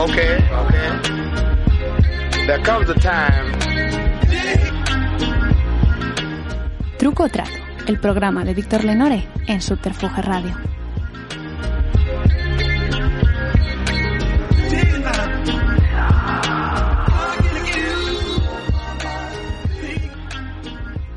Okay, okay. There comes a time. Truco Trato, el programa de Víctor Lenore en Subterfuge Radio.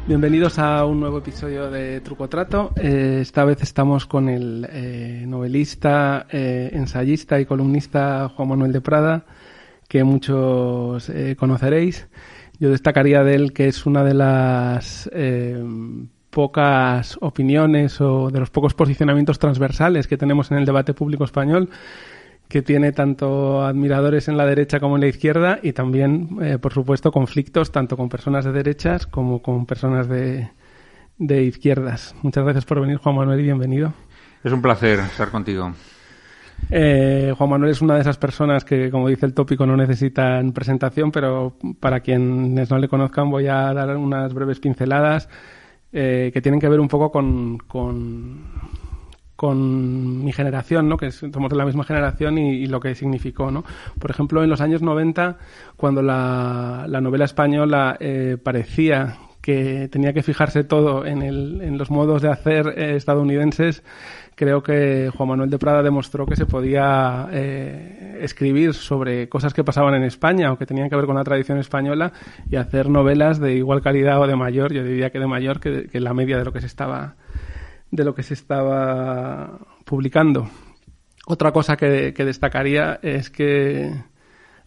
Bienvenidos a un nuevo episodio de Truco Trato. Eh, esta vez estamos con el eh, novelista, eh, ensayista y columnista Juan Manuel de Prada, que muchos conoceréis. Yo destacaría de él que es una de las pocas opiniones o de los pocos posicionamientos transversales que tenemos en el debate público español que tiene tanto admiradores en la derecha como en la izquierda y también, eh, por supuesto, conflictos tanto con personas de derechas como con personas de, de izquierdas. Muchas gracias por venir, Juan Manuel, y bienvenido. Es un placer estar contigo. Eh, Juan Manuel es una de esas personas que, como dice el tópico, no necesitan presentación, pero para quienes no le conozcan voy a dar unas breves pinceladas eh, que tienen que ver un poco con, con, con mi generación, ¿no? que somos de la misma generación y, lo que significó. ¿no? Por ejemplo, en los años 90, cuando la, la novela española eh, parecía que tenía que fijarse todo en, el, en los modos de hacer eh, estadounidenses, creo que Juan Manuel de Prada demostró que se podía eh, escribir sobre cosas que pasaban en España o que tenían que ver con la tradición española y hacer novelas de igual calidad o de mayor, yo diría que de mayor que, que la media de lo que se estaba de lo que se estaba publicando. Otra cosa que, destacaría es que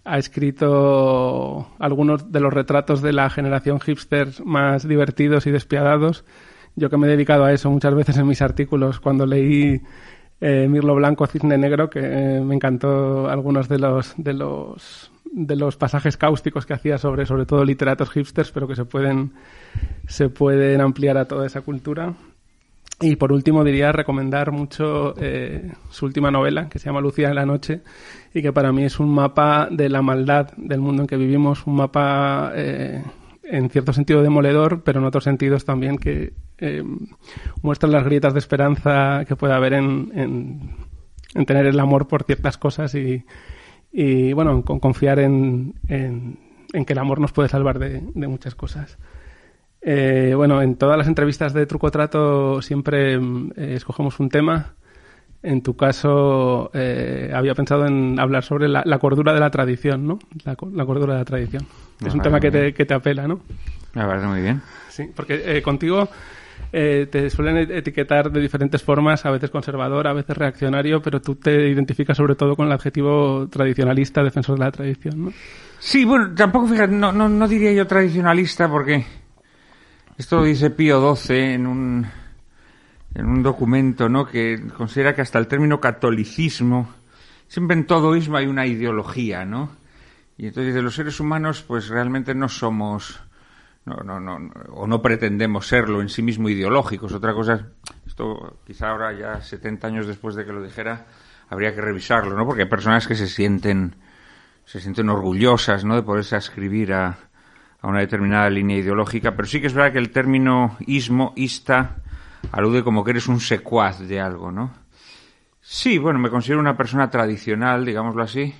ha escrito algunos de los retratos de la generación hipster más divertidos y despiadados. Yo que me he dedicado a eso muchas veces en mis artículos, cuando leí eh, Mirlo Blanco, Cisne Negro, que eh, me encantó algunos de los, de los de los pasajes cáusticos que hacía sobre sobre todo literatos hipsters, pero que se pueden se pueden ampliar a toda esa cultura. Y por último diría recomendar mucho eh, su última novela, que se llama Lucía en la noche, y que para mí es un mapa de la maldad del mundo en que vivimos, un mapa eh, en cierto sentido demoledor, pero en otros sentidos también que eh, muestra las grietas de esperanza que puede haber en, en, en tener el amor por ciertas cosas y, bueno, con confiar en, que el amor nos puede salvar de muchas cosas. Eh, bueno, en todas las entrevistas de Truco Trato siempre eh, escogemos un tema. En tu caso, eh, había pensado en hablar sobre la, la, cordura de la tradición, ¿no? La, la cordura de la tradición. Me es un tema que te, que te, apela, ¿no? Me parece muy bien. Sí, porque eh, contigo eh, te suelen etiquetar de diferentes formas, a veces conservador, a veces reaccionario, pero tú te identificas sobre todo con el adjetivo tradicionalista, defensor de la tradición, ¿no? Sí, bueno, tampoco, fíjate, no, no, no diría yo tradicionalista porque esto lo dice Pío XII en un, en un documento ¿no? que considera que hasta el término catolicismo, siempre en todo ismo hay una ideología, ¿no? Y entonces dice, los seres humanos pues realmente no somos, no, no, no, o no pretendemos serlo en sí mismo ideológicos. Otra cosa, esto quizá ahora ya 70 años después de que lo dijera, habría que revisarlo, ¿no? Porque hay personas que se sienten, se sienten orgullosas, ¿no? De poderse ascribir a, a una determinada línea ideológica, pero sí que es verdad que el término ismo, ista, alude como que eres un secuaz de algo, ¿no? Sí, bueno, me considero una persona tradicional, digámoslo así.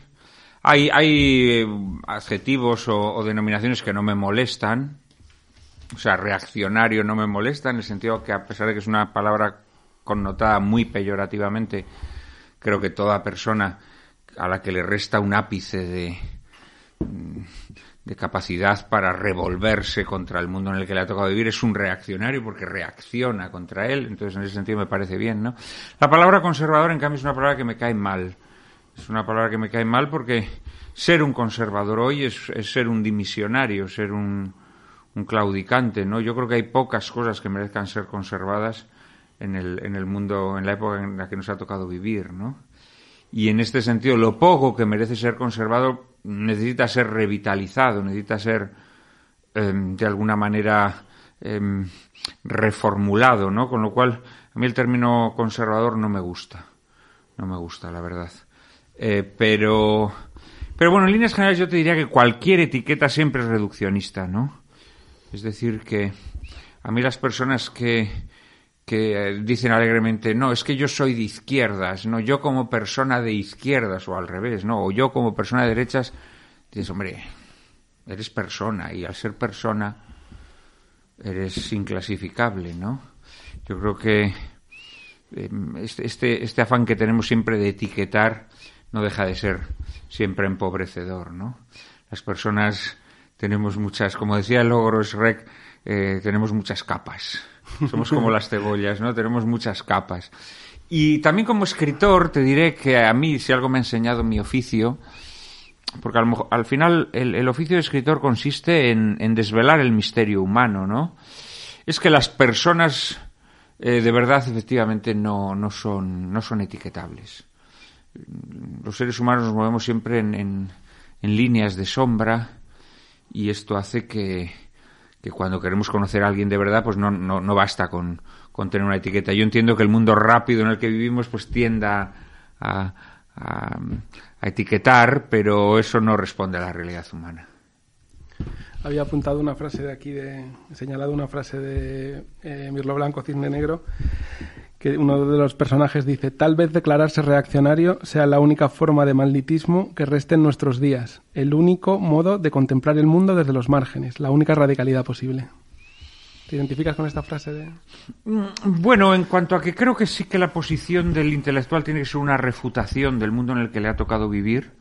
Hay, hay eh, adjetivos o, o, denominaciones que no me molestan, o sea, reaccionario no me molesta, en el sentido que a pesar de que es una palabra connotada muy peyorativamente, creo que toda persona a la que le resta un ápice de, de capacidad para revolverse contra el mundo en el que le ha tocado vivir, es un reaccionario porque reacciona contra él, entonces en ese sentido me parece bien, ¿no? La palabra conservador, en cambio, es una palabra que me cae mal. Es una palabra que me cae mal porque ser un conservador hoy es, ser un dimisionario, ser un, un, claudicante, ¿no? Yo creo que hay pocas cosas que merezcan ser conservadas en el, en el mundo, en la época en la que nos ha tocado vivir, ¿no? Y en este sentido lo poco que merece ser conservado necesita ser revitalizado, necesita ser em, de alguna manera em, reformulado, ¿no? Con lo cual, a mí el término conservador no me gusta, no me gusta, la verdad. Eh, pero, pero bueno, en líneas generales yo te diría que cualquier etiqueta siempre es reduccionista, ¿no? Es decir, que a mí las personas que, que eh, dicen alegremente, no, es que yo soy de izquierdas, no, yo como persona de izquierdas, o al revés, no, o yo como persona de derechas, dices, hombre, eres persona, y al ser persona eres inclasificable, ¿no? Yo creo que em, este, este, este afán que tenemos siempre de etiquetar no deja de ser siempre empobrecedor, ¿no? Las personas tenemos muchas, como decía el logro Shrek, eh, tenemos muchas capas somos como las cebollas, ¿no? Tenemos muchas capas. Y también como escritor te diré que a mí, si algo me ha enseñado mi oficio, porque al, final el, oficio de escritor consiste en, desvelar el misterio humano, ¿no? Es que las personas eh, de verdad efectivamente no, no, son, no son etiquetables. Los seres humanos nos movemos siempre en, en líneas de sombra y esto hace que, que cuando queremos conocer a alguien de verdad, pues no, no, no basta con, con, tener una etiqueta. Yo entiendo que el mundo rápido en el que vivimos pues tienda a, a, etiquetar, pero eso no responde a la realidad humana. Había apuntado una frase de aquí, de, señalado una frase de eh, Mirlo Blanco, Cisne Negro, que uno de los personajes dice, tal vez declararse reaccionario sea la única forma de malditismo que reste en nuestros días, el único modo de contemplar el mundo desde los márgenes, la única radicalidad posible. ¿Te identificas con esta frase de...? Mm, bueno, en cuanto a que creo que sí que la posición del intelectual tiene que ser una refutación del mundo en el que le ha tocado vivir,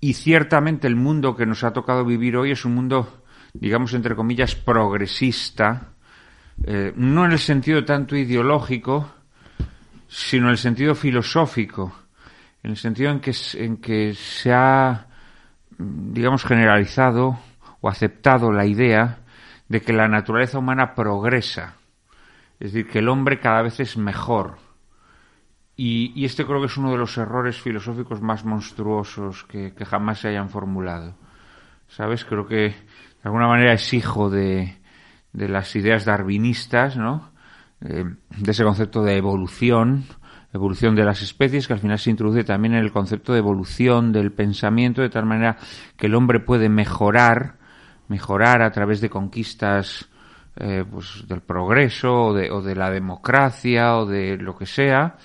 y ciertamente el mundo que nos ha tocado vivir hoy es un mundo, digamos, entre comillas, progresista, eh, no en el sentido tanto ideológico, sino en el sentido filosófico, en el sentido en que, en que se ha, digamos, generalizado o aceptado la idea de que la naturaleza humana progresa, es decir, que el hombre cada vez es mejor. Y, y este creo que es uno de los errores filosóficos más monstruosos que, que jamás se hayan formulado. ¿Sabes? Creo que de alguna manera es hijo de, de las ideas darwinistas, ¿no? Eh, de ese concepto de evolución, evolución de las especies, que al final se introduce también en el concepto de evolución del pensamiento, de tal manera que el hombre puede mejorar, mejorar a través de conquistas eh, pues, del progreso o de, o de la democracia o de lo que sea.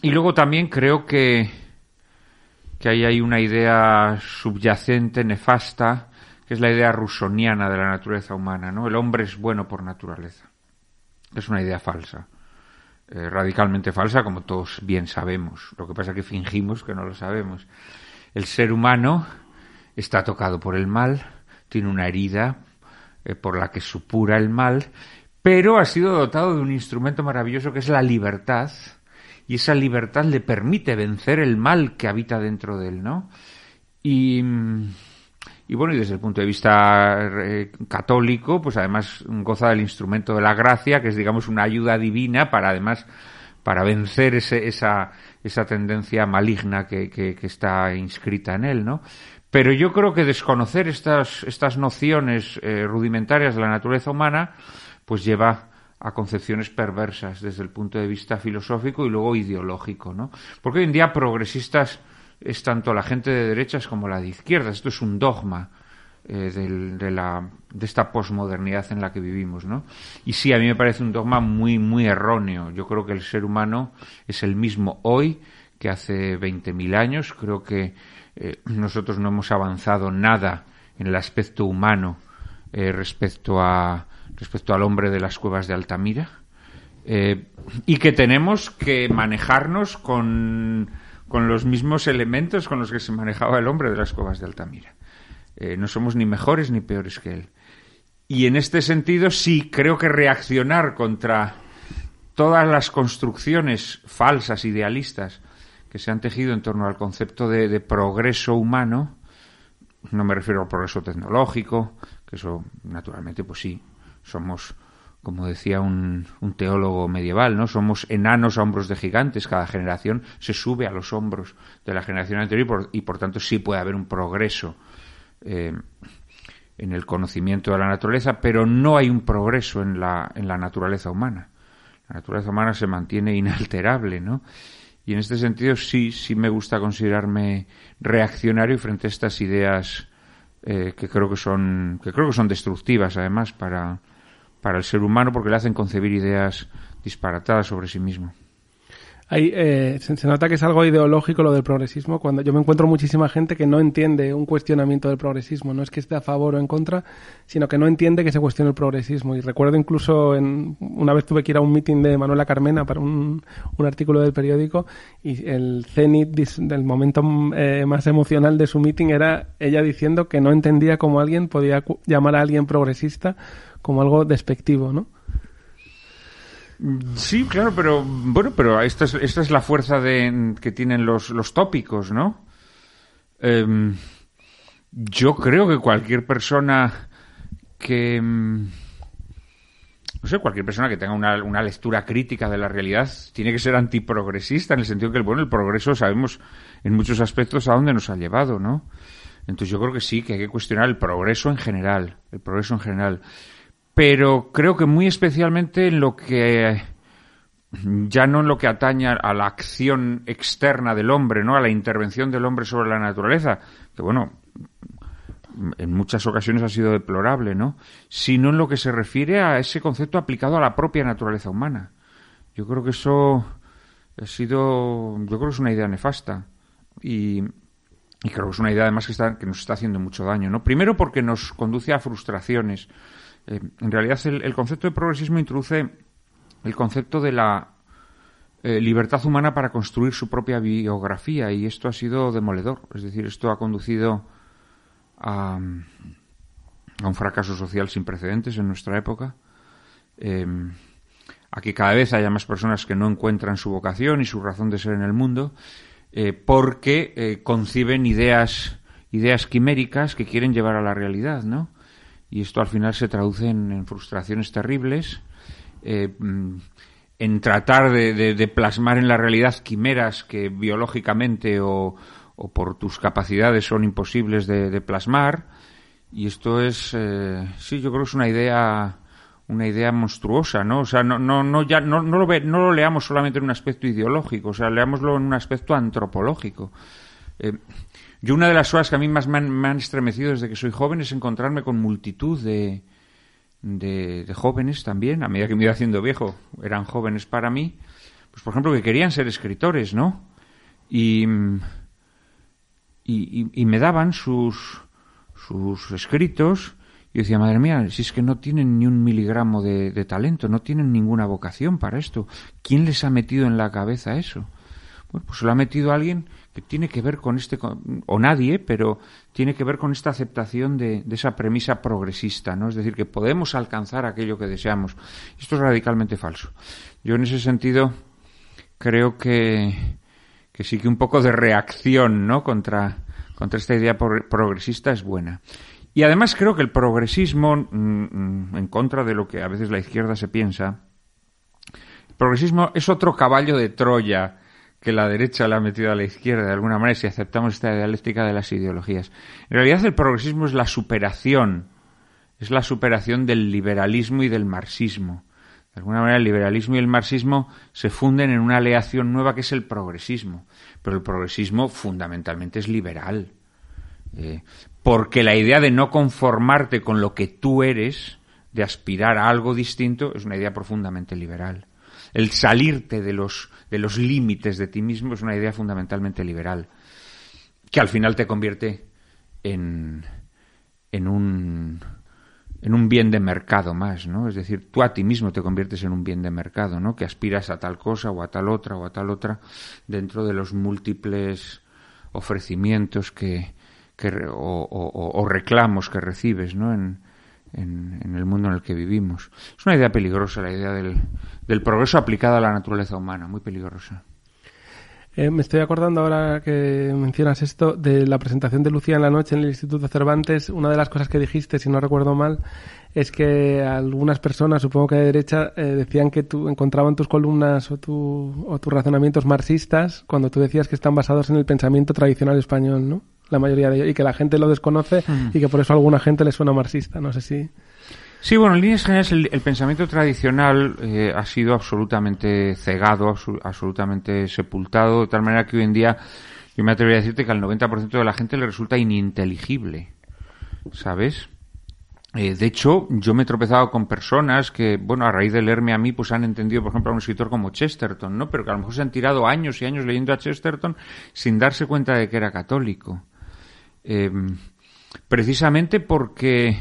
Y luego también creo que, que ahí hay una idea subyacente, nefasta, que es la idea rusoniana de la naturaleza humana, ¿no? El hombre es bueno por naturaleza. Es una idea falsa. Eh, radicalmente falsa, como todos bien sabemos. Lo que pasa es que fingimos que no lo sabemos. El ser humano está tocado por el mal, tiene una herida eh, por la que supura el mal, pero ha sido dotado de un instrumento maravilloso que es la libertad, y esa libertad le permite vencer el mal que habita dentro de él, ¿no? Y mm, y bueno, y desde el punto de vista eh, católico, pues además goza del instrumento de la gracia, que es digamos una ayuda divina para además para vencer ese, esa, esa tendencia maligna que, que, está inscrita en él, ¿no? Pero yo creo que desconocer estas, estas nociones eh, rudimentarias de la naturaleza humana, pues lleva a concepciones perversas desde el punto de vista filosófico y luego ideológico, ¿no? Porque hoy en día progresistas es tanto la gente de derechas como la de izquierdas. Esto es un dogma eh, de, la, de esta posmodernidad en la que vivimos, ¿no? Y sí, a mí me parece un dogma muy, muy erróneo. Yo creo que el ser humano es el mismo hoy que hace 20.000 años. Creo que eh, nosotros no hemos avanzado nada en el aspecto humano eh, respecto, a, respecto al hombre de las cuevas de Altamira. y que tenemos que manejarnos con con los mismos elementos con los que se manejaba el hombre de las cuevas de Altamira. Eh, no somos ni mejores ni peores que él. Y en este sentido sí creo que reaccionar contra todas las construcciones falsas, idealistas, que se han tejido en torno al concepto de, progreso humano, no me refiero al progreso tecnológico, que eso naturalmente pues sí, somos como decía un, teólogo medieval, ¿no? Somos enanos a hombros de gigantes. Cada generación se sube a los hombros de la generación anterior y por, tanto sí puede haber un progreso eh, en el conocimiento de la naturaleza, pero no hay un progreso en la, en la naturaleza humana. La naturaleza humana se mantiene inalterable, ¿no? Y en este sentido sí, sí me gusta considerarme reaccionario frente a estas ideas eh, que creo que son, que creo que son destructivas además para, para el ser humano porque le hacen concebir ideas disparatadas sobre sí mismo. Ahí, eh, se, nota que es algo ideológico lo del progresismo. Cuando yo me encuentro muchísima gente que no entiende un cuestionamiento del progresismo, no es que esté a favor o en contra, sino que no entiende que se cuestione el progresismo. Y recuerdo incluso en, una vez tuve que ir a un meeting de Manuela Carmena para un, un artículo del periódico y el cenit del momento eh, más emocional de su meeting era ella diciendo que no entendía cómo alguien podía llamar a alguien progresista como algo despectivo, ¿no? Sí, claro, pero bueno, pero esta es, esta es la fuerza de, que tienen los, los tópicos, ¿no? Em, yo creo que cualquier persona que... Em, no sé, cualquier persona que tenga una, una, lectura crítica de la realidad tiene que ser antiprogresista en el sentido que, bueno, el progreso sabemos en muchos aspectos a dónde nos ha llevado, ¿no? Entonces yo creo que sí, que hay que cuestionar el progreso en general, el progreso en general pero creo que muy especialmente en lo que ya no en lo que atañe a la acción externa del hombre, ¿no? A la intervención del hombre sobre la naturaleza, que bueno, en muchas ocasiones ha sido deplorable, ¿no? Sino en lo que se refiere a ese concepto aplicado a la propia naturaleza humana. Yo creo que eso ha sido, yo creo que es una idea nefasta y, y creo que es una idea además que, está, que nos está haciendo mucho daño, ¿no? Primero porque nos conduce a frustraciones eh, en realidad, el, concepto de progresismo introduce el concepto de la eh, libertad humana para construir su propia biografía y esto ha sido demoledor. Es decir, esto ha conducido a, un fracaso social sin precedentes en nuestra época. Eh, a que cada vez haya más personas que no encuentran su vocación y su razón de ser en el mundo porque conciben ideas ideas quiméricas que quieren llevar a la realidad, ¿no? Y esto al final se traduce en, frustraciones terribles, eh, mm, en tratar de, plasmar en la realidad quimeras que biológicamente o, por tus capacidades son imposibles de, plasmar. Y esto es, eh, sí, yo creo que es una idea, una idea monstruosa, ¿no? O sea, no, no, no, ya, no, no, lo ve, no lo leamos solamente en un aspecto ideológico, o sea, leámoslo en un aspecto antropológico. Eh, yo una de las cosas que a mí más me han, estremecido desde que soy joven es encontrarme con multitud de, de, jóvenes también, a medida que me iba haciendo viejo, eran jóvenes para mí, pues por ejemplo que querían ser escritores, ¿no? Y, y, me daban sus, sus escritos y decía, madre mía, si es que no tienen ni un miligramo de, de talento, no tienen ninguna vocación para esto, ¿quién les ha metido en la cabeza eso? Bueno, pues lo ha metido alguien que tiene que ver con este, o nadie, pero tiene que ver con esta aceptación de, esa premisa progresista, ¿no? Es decir, que podemos alcanzar aquello que deseamos. Esto es radicalmente falso. Yo en ese sentido creo que, que sí que un poco de reacción, ¿no? Contra, contra esta idea progresista es buena. Y además creo que el progresismo, mm, mm, en contra de lo que a veces la izquierda se piensa, el progresismo es otro caballo de Troya que la derecha le ha metido a la izquierda de alguna manera si aceptamos esta dialéctica de las ideologías. En realidad el progresismo es la superación, es la superación del liberalismo y del marxismo. De alguna manera el liberalismo y el marxismo se funden en una aleación nueva que es el progresismo. Pero el progresismo fundamentalmente es liberal. Eh, porque la idea de no conformarte con lo que tú eres, de aspirar a algo distinto, es una idea profundamente liberal el salirte de los, de los límites de ti mismo es una idea fundamentalmente liberal, que al final te convierte en, en un en un bien de mercado más, ¿no? Es decir, tú a ti mismo te conviertes en un bien de mercado, ¿no? Que aspiras a tal cosa o a tal otra o a tal otra dentro de los múltiples ofrecimientos que, que o, reclamos que recibes, ¿no? En, en, el mundo en el que vivimos. Es una idea peligrosa la idea del, progreso aplicado a la naturaleza humana, muy peligrosa. Eh, me estoy acordando ahora que mencionas esto de la presentación de Lucía en la noche en el Instituto Cervantes. Una de las cosas que dijiste, si no recuerdo mal, es que algunas personas, supongo que de derecha, eh, decían que tú encontraban tus columnas o, tu, o tus razonamientos marxistas cuando tú decías que están basados en el pensamiento tradicional español, ¿no? La mayoría de ellos, y que la gente lo desconoce y que por eso a alguna gente le suena marxista. No sé si. Sí, bueno, en líneas generales el, pensamiento tradicional eh, ha sido absolutamente cegado, absolutamente sepultado, de tal manera que hoy en día yo me atrevería a decirte que al 90% de la gente le resulta ininteligible, ¿sabes? Eh, de hecho, yo me he tropezado con personas que, bueno, a raíz de leerme a mí, pues han entendido, por ejemplo, a un escritor como Chesterton, ¿no? Pero que a lo mejor se han tirado años y años leyendo a Chesterton sin darse cuenta de que era católico. Em, precisamente porque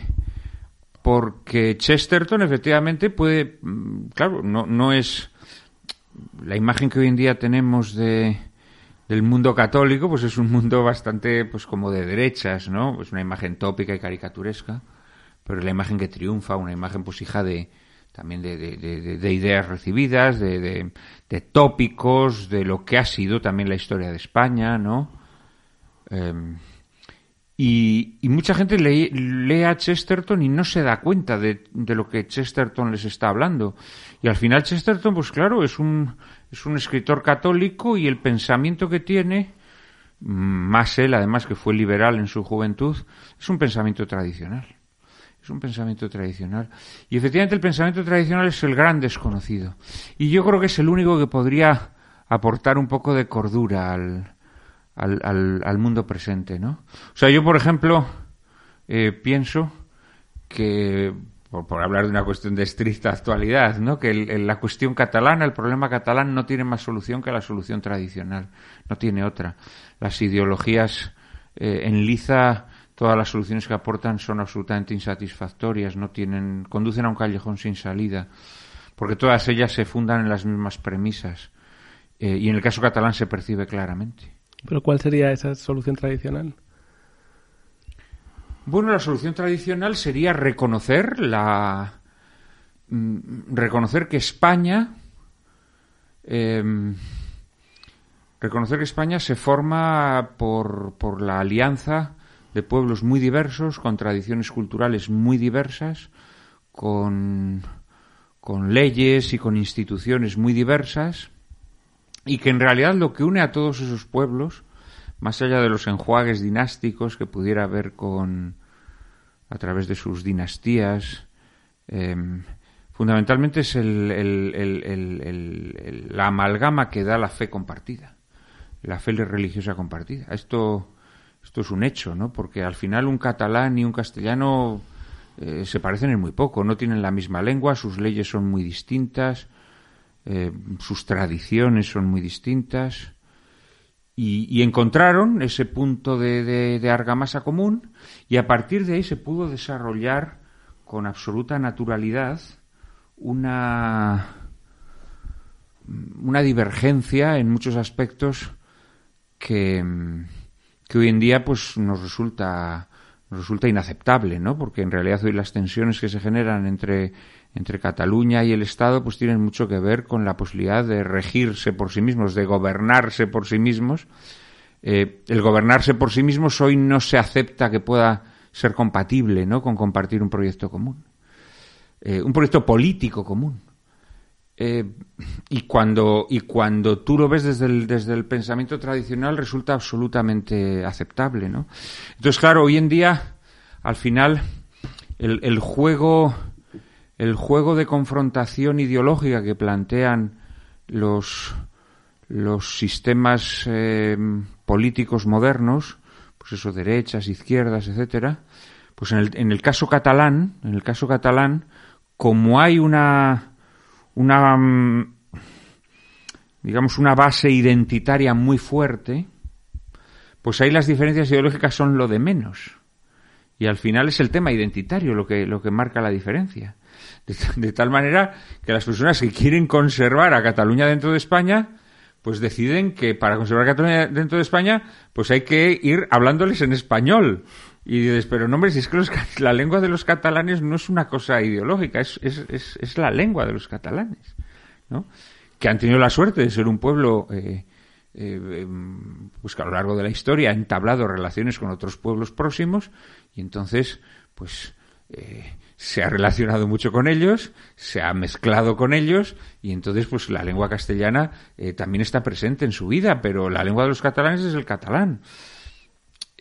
porque Chesterton efectivamente puede, mm, claro, no, no es la imagen que hoy en día tenemos de, del mundo católico, pues es un mundo bastante, pues como de derechas, ¿no? Es una imagen tópica y caricaturesca, pero es la imagen que triunfa, una imagen pues hija de, también de, de, de ideas recibidas, de, tópicos, de lo que ha sido también la historia de España, ¿no? Em, y, mucha gente lee, a Chesterton y no se da cuenta de, lo que Chesterton les está hablando. Y al final Chesterton, pues claro, es un, es un escritor católico y el pensamiento que tiene, más él además que fue liberal en su juventud, es un pensamiento tradicional. Es un pensamiento tradicional. Y efectivamente el pensamiento tradicional es el gran desconocido. Y yo creo que es el único que podría aportar un poco de cordura al, al, al, mundo presente, ¿no? O sea, yo, por ejemplo, eh, pienso que, por, hablar de una cuestión de estricta actualidad, ¿no? Que la cuestión catalana, el problema catalán no tiene más solución que la solución tradicional, no tiene otra. Las ideologías eh, en liza, todas las soluciones que aportan son absolutamente insatisfactorias, no tienen, conducen a un callejón sin salida, porque todas ellas se fundan en las mismas premisas. Eh, y en el caso catalán se percibe claramente. ¿Pero cuál sería esa solución tradicional? Bueno, la solución tradicional sería reconocer la mm, reconocer que España em, reconocer que España se forma por, por la alianza de pueblos muy diversos, con tradiciones culturales muy diversas, con, con leyes y con instituciones muy diversas, y que en realidad lo que une a todos esos pueblos, más allá de los enjuagues dinásticos que pudiera haber con a través de sus dinastías, em, fundamentalmente es la amalgama que da la fe compartida, la fe religiosa compartida. Esto, esto es un hecho, ¿no? Porque al final un catalán y un castellano eh, se parecen en muy poco, no tienen la misma lengua, sus leyes son muy distintas, eh, sus tradiciones son muy distintas y, encontraron ese punto de, de, argamasa común y a partir de ahí se pudo desarrollar con absoluta naturalidad una, una divergencia en muchos aspectos que, que hoy en día pues nos resulta resulta inaceptable, ¿no? Porque en realidad hoy las tensiones que se generan entre entre Cataluña y el Estado pues tienen mucho que ver con la posibilidad de regirse por sí mismos, de gobernarse por sí mismos. Eh, el gobernarse por sí mismos hoy no se acepta que pueda ser compatible ¿no? con compartir un proyecto común, eh, un proyecto político común. Eh, y, cuando, y cuando tú lo ves desde el, desde el pensamiento tradicional resulta absolutamente aceptable. ¿no? Entonces, claro, hoy en día, al final, el, el juego el juego de confrontación ideológica que plantean los, sistemas eh, políticos modernos, pues eso, derechas, izquierdas, etcétera, pues en el, en el caso catalán, en el caso catalán, como hay una, una, mm, digamos, una base identitaria muy fuerte, pues ahí las diferencias ideológicas son lo de menos. Y al final es el tema identitario lo que, lo que marca la diferencia. De, tal manera que las personas que quieren conservar a Cataluña dentro de España, pues deciden que para conservar a Cataluña dentro de España, pues hay que ir hablándoles en español. Y dices, pero no, hombre, si es que la lengua de los catalanes no es una cosa ideológica, es, es, es, la lengua de los catalanes, ¿no? Que han tenido la suerte de ser un pueblo eh, eh, em, pues que a lo largo de la historia ha entablado relaciones con otros pueblos próximos y entonces, pues, eh, se ha relacionado mucho con ellos, se ha mezclado con ellos y entonces pues la lengua castellana eh, también está presente en su vida, pero la lengua de los catalanes es el catalán.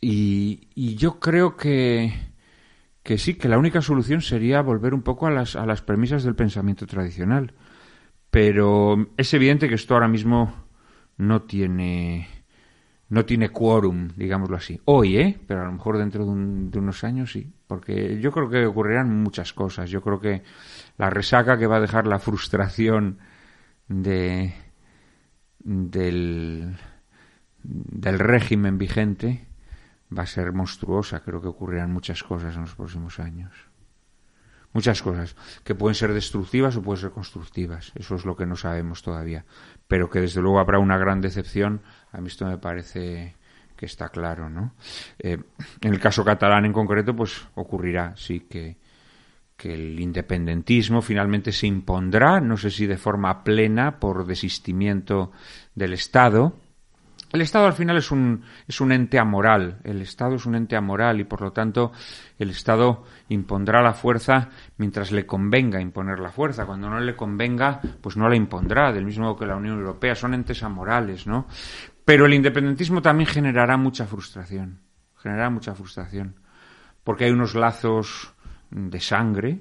Y, yo creo que, que sí, que la única solución sería volver un poco a las, a las premisas del pensamiento tradicional. Pero es evidente que esto ahora mismo no tiene no tiene quórum, digámoslo así. Hoy, ¿eh? Pero a lo mejor dentro de, unos años sí. Porque yo creo que ocurrirán muchas cosas. Yo creo que la resaca que va a dejar la frustración de del, del régimen vigente va a ser monstruosa. Creo que ocurrirán muchas cosas en los próximos años. Muchas cosas que pueden ser destructivas o pueden ser constructivas. Eso es lo que no sabemos todavía. Pero que desde luego habrá una gran decepción a mí esto me parece que está claro, ¿no? Eh, en el caso catalán en concreto, pues ocurrirá, sí, que, que el independentismo finalmente se impondrá, no sé si de forma plena por desistimiento del Estado, el Estado al final es un, es un ente amoral. El Estado es un ente amoral y por lo tanto el Estado impondrá la fuerza mientras le convenga imponer la fuerza. Cuando no le convenga, pues no la impondrá, del mismo modo que la Unión Europea. Son entes amorales, ¿no? Pero el independentismo también generará mucha frustración. Generará mucha frustración. Porque hay unos lazos de sangre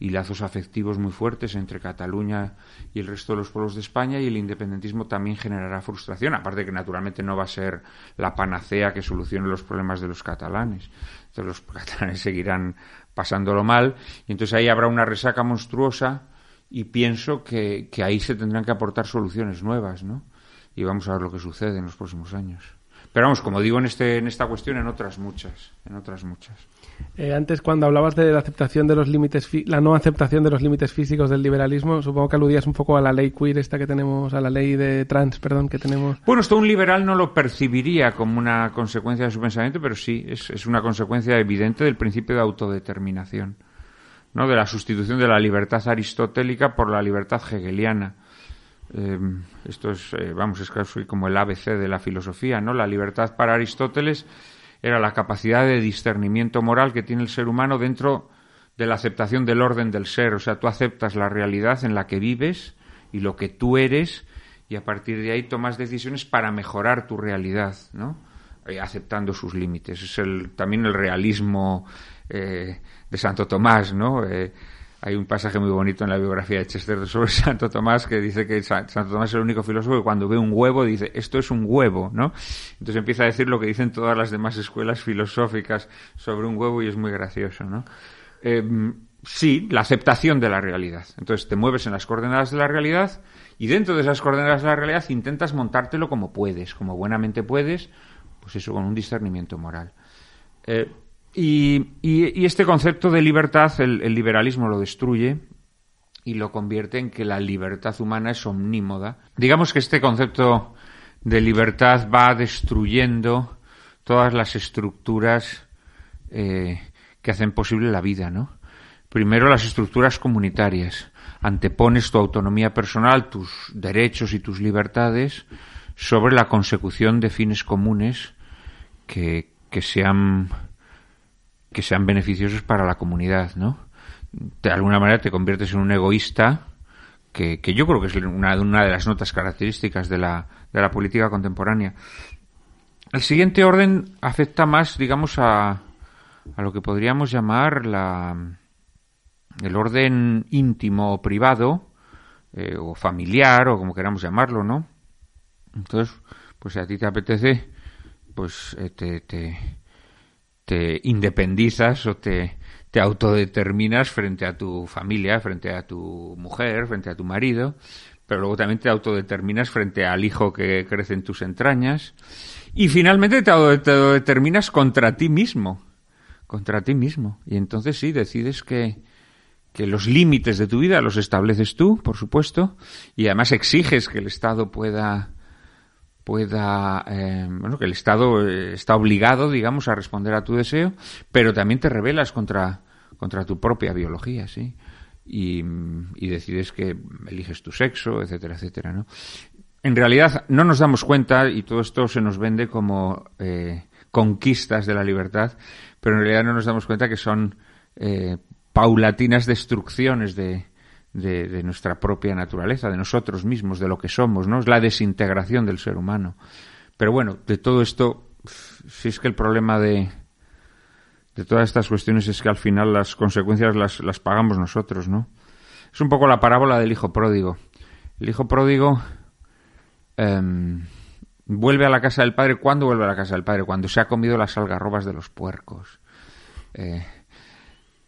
y lazos afectivos muy fuertes entre Cataluña y el resto de los pueblos de España y el independentismo también generará frustración, aparte que naturalmente no va a ser la panacea que solucione los problemas de los catalanes. Entonces los catalanes seguirán pasándolo mal y entonces ahí habrá una resaca monstruosa y pienso que, que ahí se tendrán que aportar soluciones nuevas, ¿no? Y vamos a ver lo que sucede en los próximos años. Pero vamos, como digo en, este, en esta cuestión, en otras muchas, en otras muchas. Eh, antes, cuando hablabas de la aceptación de los límites, la no aceptación de los límites físicos del liberalismo, supongo que aludías un poco a la ley queer esta que tenemos, a la ley de trans, perdón, que tenemos. Bueno, esto un liberal no lo percibiría como una consecuencia de su pensamiento, pero sí, es, es una consecuencia evidente del principio de autodeterminación, ¿no? De la sustitución de la libertad aristotélica por la libertad hegeliana eh, esto es, eh, vamos, es casi como el ABC de la filosofía, ¿no? La libertad para Aristóteles era la capacidad de discernimiento moral que tiene el ser humano dentro de la aceptación del orden del ser. O sea, tú aceptas la realidad en la que vives y lo que tú eres y a partir de ahí tomas decisiones para mejorar tu realidad, ¿no? Eh, aceptando sus límites. Es el, también el realismo de Santo Tomás, ¿no? Hay un pasaje muy bonito en la biografía de Chester sobre Santo Tomás que dice que Santo Tomás es el único filósofo que cuando ve un huevo dice, esto es un huevo, ¿no? Entonces empieza a decir lo que dicen todas las demás escuelas filosóficas sobre un huevo y es muy gracioso, ¿no? Em, sí, la aceptación de la realidad. Entonces te mueves en las coordenadas de la realidad y dentro de esas coordenadas de la realidad intentas montártelo como puedes, como buenamente puedes, pues eso con un discernimiento moral. Eh, y, este concepto de libertad, el, liberalismo lo destruye y lo convierte en que la libertad humana es omnímoda. Digamos que este concepto de libertad va destruyendo todas las estructuras eh, que hacen posible la vida, ¿no? Primero las estructuras comunitarias. Antepones tu autonomía personal, tus derechos y tus libertades sobre la consecución de fines comunes que, que sean que sean beneficiosos para la comunidad, ¿no? De alguna manera te conviertes en un egoísta, que, que yo creo que es una, una, de las notas características de la, de la política contemporánea. El siguiente orden afecta más, digamos, a, a lo que podríamos llamar la, el orden íntimo o privado, eh, o familiar, o como queramos llamarlo, ¿no? Entonces, pues si a ti te apetece, pues eh, te, te independizas o te, te autodeterminas frente a tu familia, frente a tu mujer, frente a tu marido, pero luego también te autodeterminas frente al hijo que crece en tus entrañas y finalmente te autodeterminas contra ti mismo, contra ti mismo. Y entonces sí, decides que, que los límites de tu vida los estableces tú, por supuesto, y además exiges que el Estado pueda pueda, eh, bueno, que el Estado eh, está obligado, digamos, a responder a tu deseo, pero también te rebelas contra, contra tu propia biología, ¿sí? Y, y decides que eliges tu sexo, etcétera, etcétera, ¿no? en realidad no nos damos cuenta y todo esto se nos vende como eh, conquistas de la libertad, pero en realidad no nos damos cuenta que son eh, paulatinas destrucciones de, de, nuestra propia naturaleza, de nosotros mismos, de lo que somos, ¿no? Es la desintegración del ser humano. Pero bueno, de todo esto, si es que el problema de, de todas estas cuestiones es que al final las consecuencias las, las pagamos nosotros, ¿no? Es un poco la parábola del hijo pródigo. El hijo pródigo em, vuelve a la casa del padre. ¿Cuándo vuelve a la casa del padre? Cuando se ha comido las algarrobas de los puercos. Eh,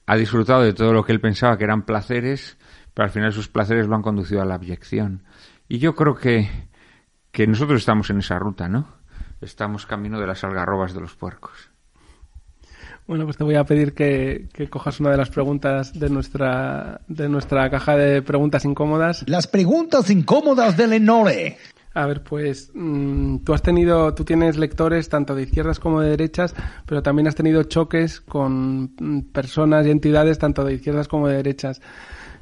ha disfrutado de todo lo que él pensaba que eran placeres, pero al final sus placeres lo han conducido a la abyección. Y yo creo que, que nosotros estamos en esa ruta, ¿no? Estamos camino de las algarrobas de los puercos. Bueno, pues te voy a pedir que, cojas una de las preguntas de nuestra, de nuestra caja de preguntas incómodas. Las preguntas incómodas de Lenore. A ver, pues mm, tú has tenido, tú tienes lectores tanto de izquierdas como de derechas, pero también has tenido choques con mm, personas y entidades tanto de izquierdas como de derechas.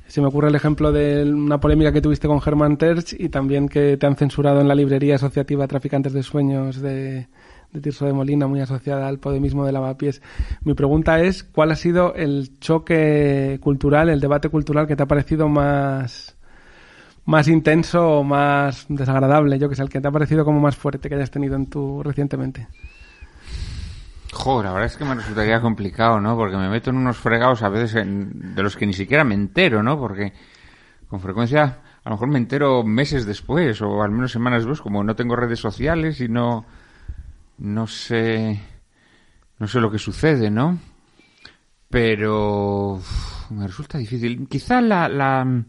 Se me ocurre el ejemplo de una polémica que tuviste con Germán Terch y también que te han censurado en la librería asociativa Traficantes de Sueños de, de Tirso de Molina, muy asociada al podemismo de Lavapiés. Mi pregunta es, ¿cuál ha sido el choque cultural, el debate cultural que te ha parecido más, más intenso o más desagradable? Yo que sé, el que te ha parecido como más fuerte que hayas tenido en tu recientemente. Joder, la verdad es que me resultaría complicado, ¿no? Porque me meto en unos fregados a veces de los que ni siquiera me entero, ¿no? Porque con frecuencia a lo mejor me entero meses después o al menos semanas después, como no tengo redes sociales y no no sé, no sé lo que sucede, ¿no? Pero me resulta difícil. Quizá la, la,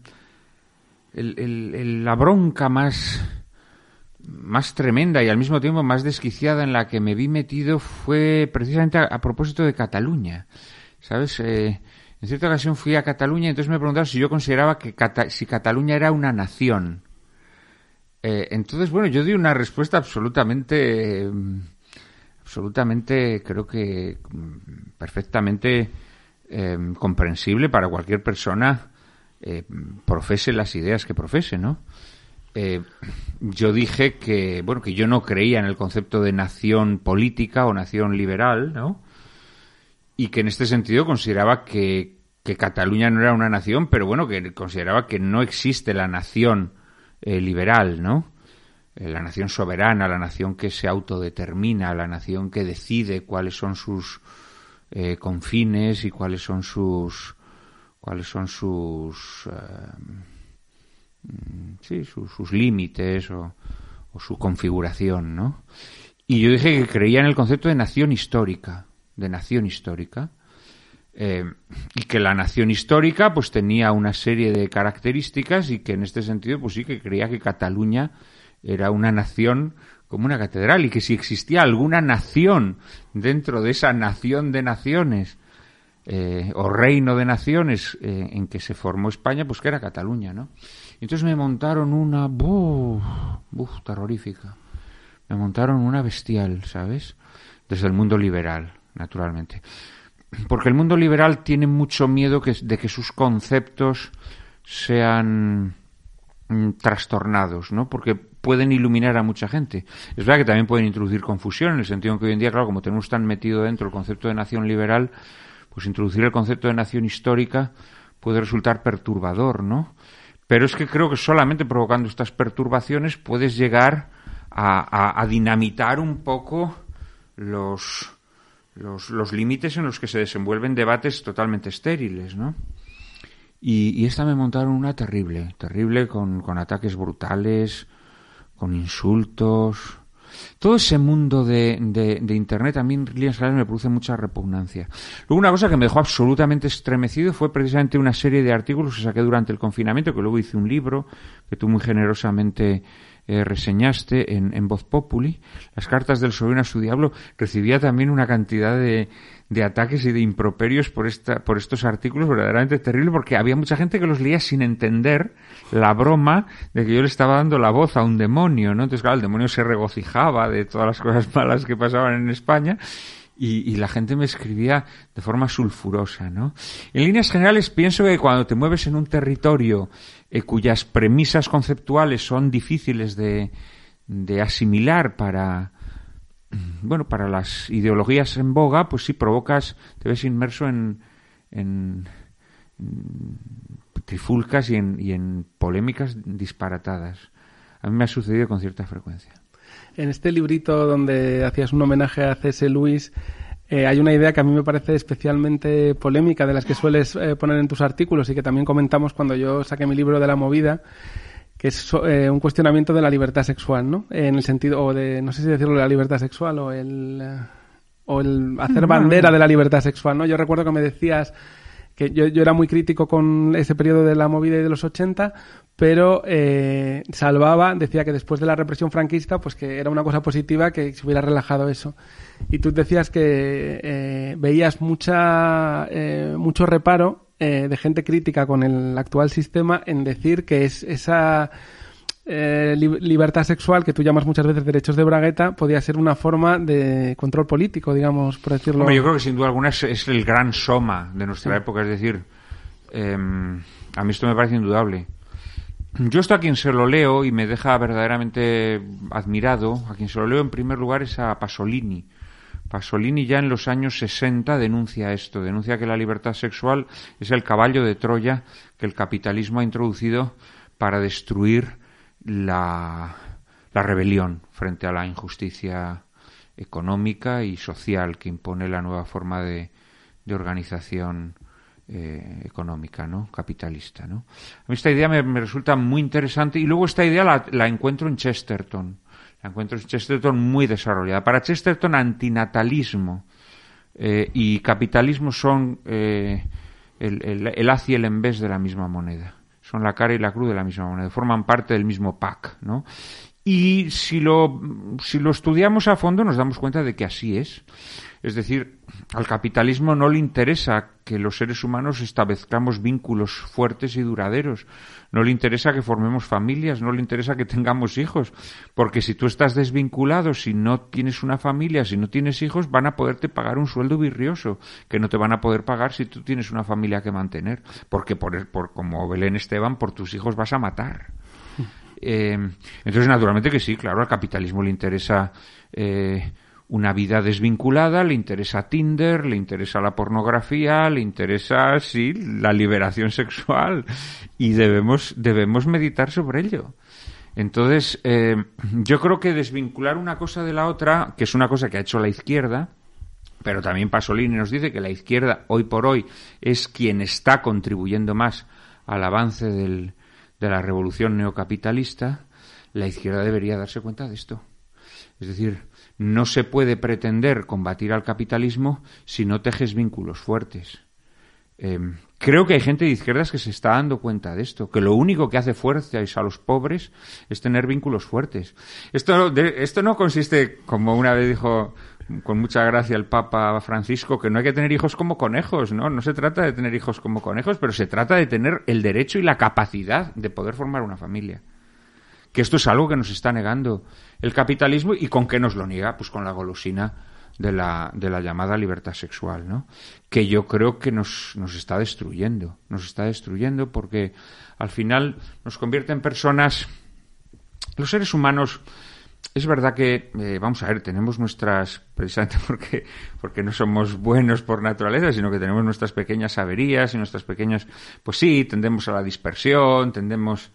el, la bronca más, más tremenda y al mismo tiempo más desquiciada en la que me vi metido fue precisamente a, propósito de Cataluña. ¿Sabes? Eh, en cierta ocasión fui a Cataluña y entonces me preguntaron si yo consideraba que si Cataluña era una nación. Eh, entonces, bueno, yo di una respuesta absolutamente absolutamente, creo que mm, perfectamente em, comprensible para cualquier persona eh, profese las ideas que profese, ¿no? Eh, yo dije que, bueno, que yo no creía en el concepto de nación política o nación liberal, ¿no? Y que en este sentido consideraba que, que Cataluña no era una nación, pero bueno, que consideraba que no existe la nación eh, liberal, ¿no? Eh, la nación soberana, la nación que se autodetermina, la nación que decide cuáles son sus confines y cuáles son sus cuáles son sus mm, sí, sus, límites o, su configuración, ¿no? Y yo dije que creía en el concepto de nación histórica, de nación histórica, y que la nación histórica pues tenía una serie de características y que en este sentido pues sí que creía que Cataluña era una nación como una catedral y que si existía alguna nación dentro de esa nación de naciones eh, o reino de naciones eh, en que se formó España, pues que era Cataluña, ¿no? Entonces me montaron una, buf, buf, terrorífica. Me montaron una bestial, ¿sabes? Desde el mundo liberal, naturalmente. Porque el mundo liberal tiene mucho miedo de que sus conceptos sean mm, trastornados, ¿no? Porque pueden iluminar a mucha gente. Es verdad que también pueden introducir confusión, en el sentido que hoy en día, claro, como tenemos tan metido dentro el concepto de nación liberal, pues introducir el concepto de nación histórica puede resultar perturbador, ¿no? Pero es que creo que solamente provocando estas perturbaciones puedes llegar a, dinamitar un poco los, los, límites en los que se desenvuelven debates totalmente estériles, ¿no? Y, esta me montaron una terrible, terrible con, con ataques brutales, con insultos. Todo ese mundo de, de, Internet a mí en me produce mucha repugnancia. Luego una cosa que me dejó absolutamente estremecido fue precisamente una serie de artículos que saqué durante el confinamiento, que luego hice un libro que tú muy generosamente eh, reseñaste en, en Voz Populi, las cartas del sobrino a su diablo, recibía también una cantidad de, de ataques y de improperios por, esta, por estos artículos verdaderamente terrible porque había mucha gente que los leía sin entender la broma de que yo le estaba dando la voz a un demonio, ¿no? Entonces, claro, el demonio se regocijaba de todas las cosas malas que pasaban en España y, la gente me escribía de forma sulfurosa, ¿no? En líneas generales pienso que cuando te mueves en un territorio eh, cuyas premisas conceptuales son difíciles de, de asimilar para bueno para las ideologías en boga pues sí provocas te ves inmerso en, en, trifulcas y en, y en polémicas disparatadas a mí me ha sucedido con cierta frecuencia en este librito donde hacías un homenaje a C.S. Lewis eh, hay una idea que a mí me parece especialmente polémica de las que sueles eh, poner en tus artículos y que también comentamos cuando yo saqué mi libro de la movida que es eh, un cuestionamiento de la libertad sexual, ¿no? En el sentido, o de, no sé si decirlo, de la libertad sexual o el, o el hacer bandera de la libertad sexual, ¿no? Yo recuerdo que me decías que yo, yo era muy crítico con ese periodo de la movida y de los 80, pero eh, salvaba, decía que después de la represión franquista, pues que era una cosa positiva que se hubiera relajado eso. Y tú decías que veías mucha, mucho reparo eh, de gente crítica con el actual sistema en decir que es esa eh, libertad sexual que tú llamas muchas veces derechos de bragueta podía ser una forma de control político, digamos, por decirlo. yo creo que sin duda alguna es, el gran soma de nuestra época, es decir, em, a mí esto me parece indudable. Yo esto a quien se lo leo y me deja verdaderamente admirado, a quien se lo leo en primer lugar es a Pasolini, Pasolini ya en los años 60 denuncia esto, denuncia que la libertad sexual es el caballo de Troya que el capitalismo ha introducido para destruir la, rebelión frente a la injusticia económica y social que impone la nueva forma de, organización eh, económica, ¿no? Capitalista, ¿no? A mí esta idea me, resulta muy interesante y luego esta idea la, encuentro en Chesterton la encuentro en Chesterton muy desarrollada. Para Chesterton, antinatalismo eh, y capitalismo son eh, el, el, haz y el en de la misma moneda. Son la cara y la cruz de la misma moneda. Forman parte del mismo pack, ¿no? Y si lo, si lo estudiamos a fondo nos damos cuenta de que así es. Es decir, al capitalismo no le interesa que los seres humanos establezcamos vínculos fuertes y duraderos. No le interesa que formemos familias, no le interesa que tengamos hijos. Porque si tú estás desvinculado, si no tienes una familia, si no tienes hijos, van a poderte pagar un sueldo virrioso, que no te van a poder pagar si tú tienes una familia que mantener. Porque por, por como Belén Esteban, por tus hijos vas a matar. Eh, entonces, naturalmente que sí, claro, al capitalismo le interesa eh, una vida desvinculada, le interesa Tinder, le interesa la pornografía, le interesa, sí, la liberación sexual y debemos, debemos meditar sobre ello. Entonces, eh, yo creo que desvincular una cosa de la otra, que es una cosa que ha hecho la izquierda, pero también Pasolini nos dice que la izquierda hoy por hoy es quien está contribuyendo más al avance del, de la revolución neocapitalista, la izquierda debería darse cuenta de esto. Es decir, no se puede pretender combatir al capitalismo si no tejes vínculos fuertes. Em, creo que hay gente de izquierdas que se está dando cuenta de esto, que lo único que hace fuerza a los pobres es tener vínculos fuertes. Esto, esto no consiste, como una vez dijo con mucha gracia el Papa Francisco, que no hay que tener hijos como conejos, ¿no? No se trata de tener hijos como conejos, pero se trata de tener el derecho y la capacidad de poder formar una familia. Que esto es algo que nos está negando el capitalismo y con qué nos lo niega, pues con la golosina de la, de la llamada libertad sexual, ¿no? Que yo creo que nos, nos está destruyendo, nos está destruyendo porque al final nos convierte en personas, los seres humanos, es verdad que, eh, vamos a ver, tenemos nuestras, precisamente porque, porque no somos buenos por naturaleza, sino que tenemos nuestras pequeñas averías y nuestras pequeñas, pues sí, tendemos a la dispersión, tendemos,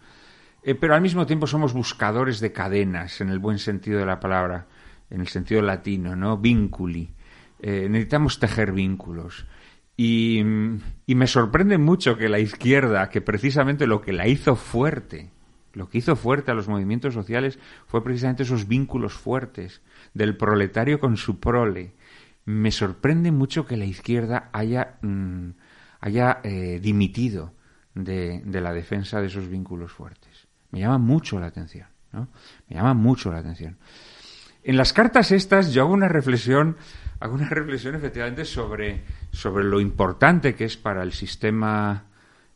eh, pero al mismo tiempo somos buscadores de cadenas, en el buen sentido de la palabra, en el sentido latino, ¿no? Vinculi. Eh, necesitamos tejer vínculos. Y, y me sorprende mucho que la izquierda, que precisamente lo que la hizo fuerte, lo que hizo fuerte a los movimientos sociales fue precisamente esos vínculos fuertes del proletario con su prole. Me sorprende mucho que la izquierda haya, mm, haya eh, dimitido de, la defensa de esos vínculos fuertes. Me llama mucho la atención. Me llama mucho la atención. En las cartas estas yo hago una reflexión, hago una reflexión efectivamente sobre, sobre lo importante que es para el sistema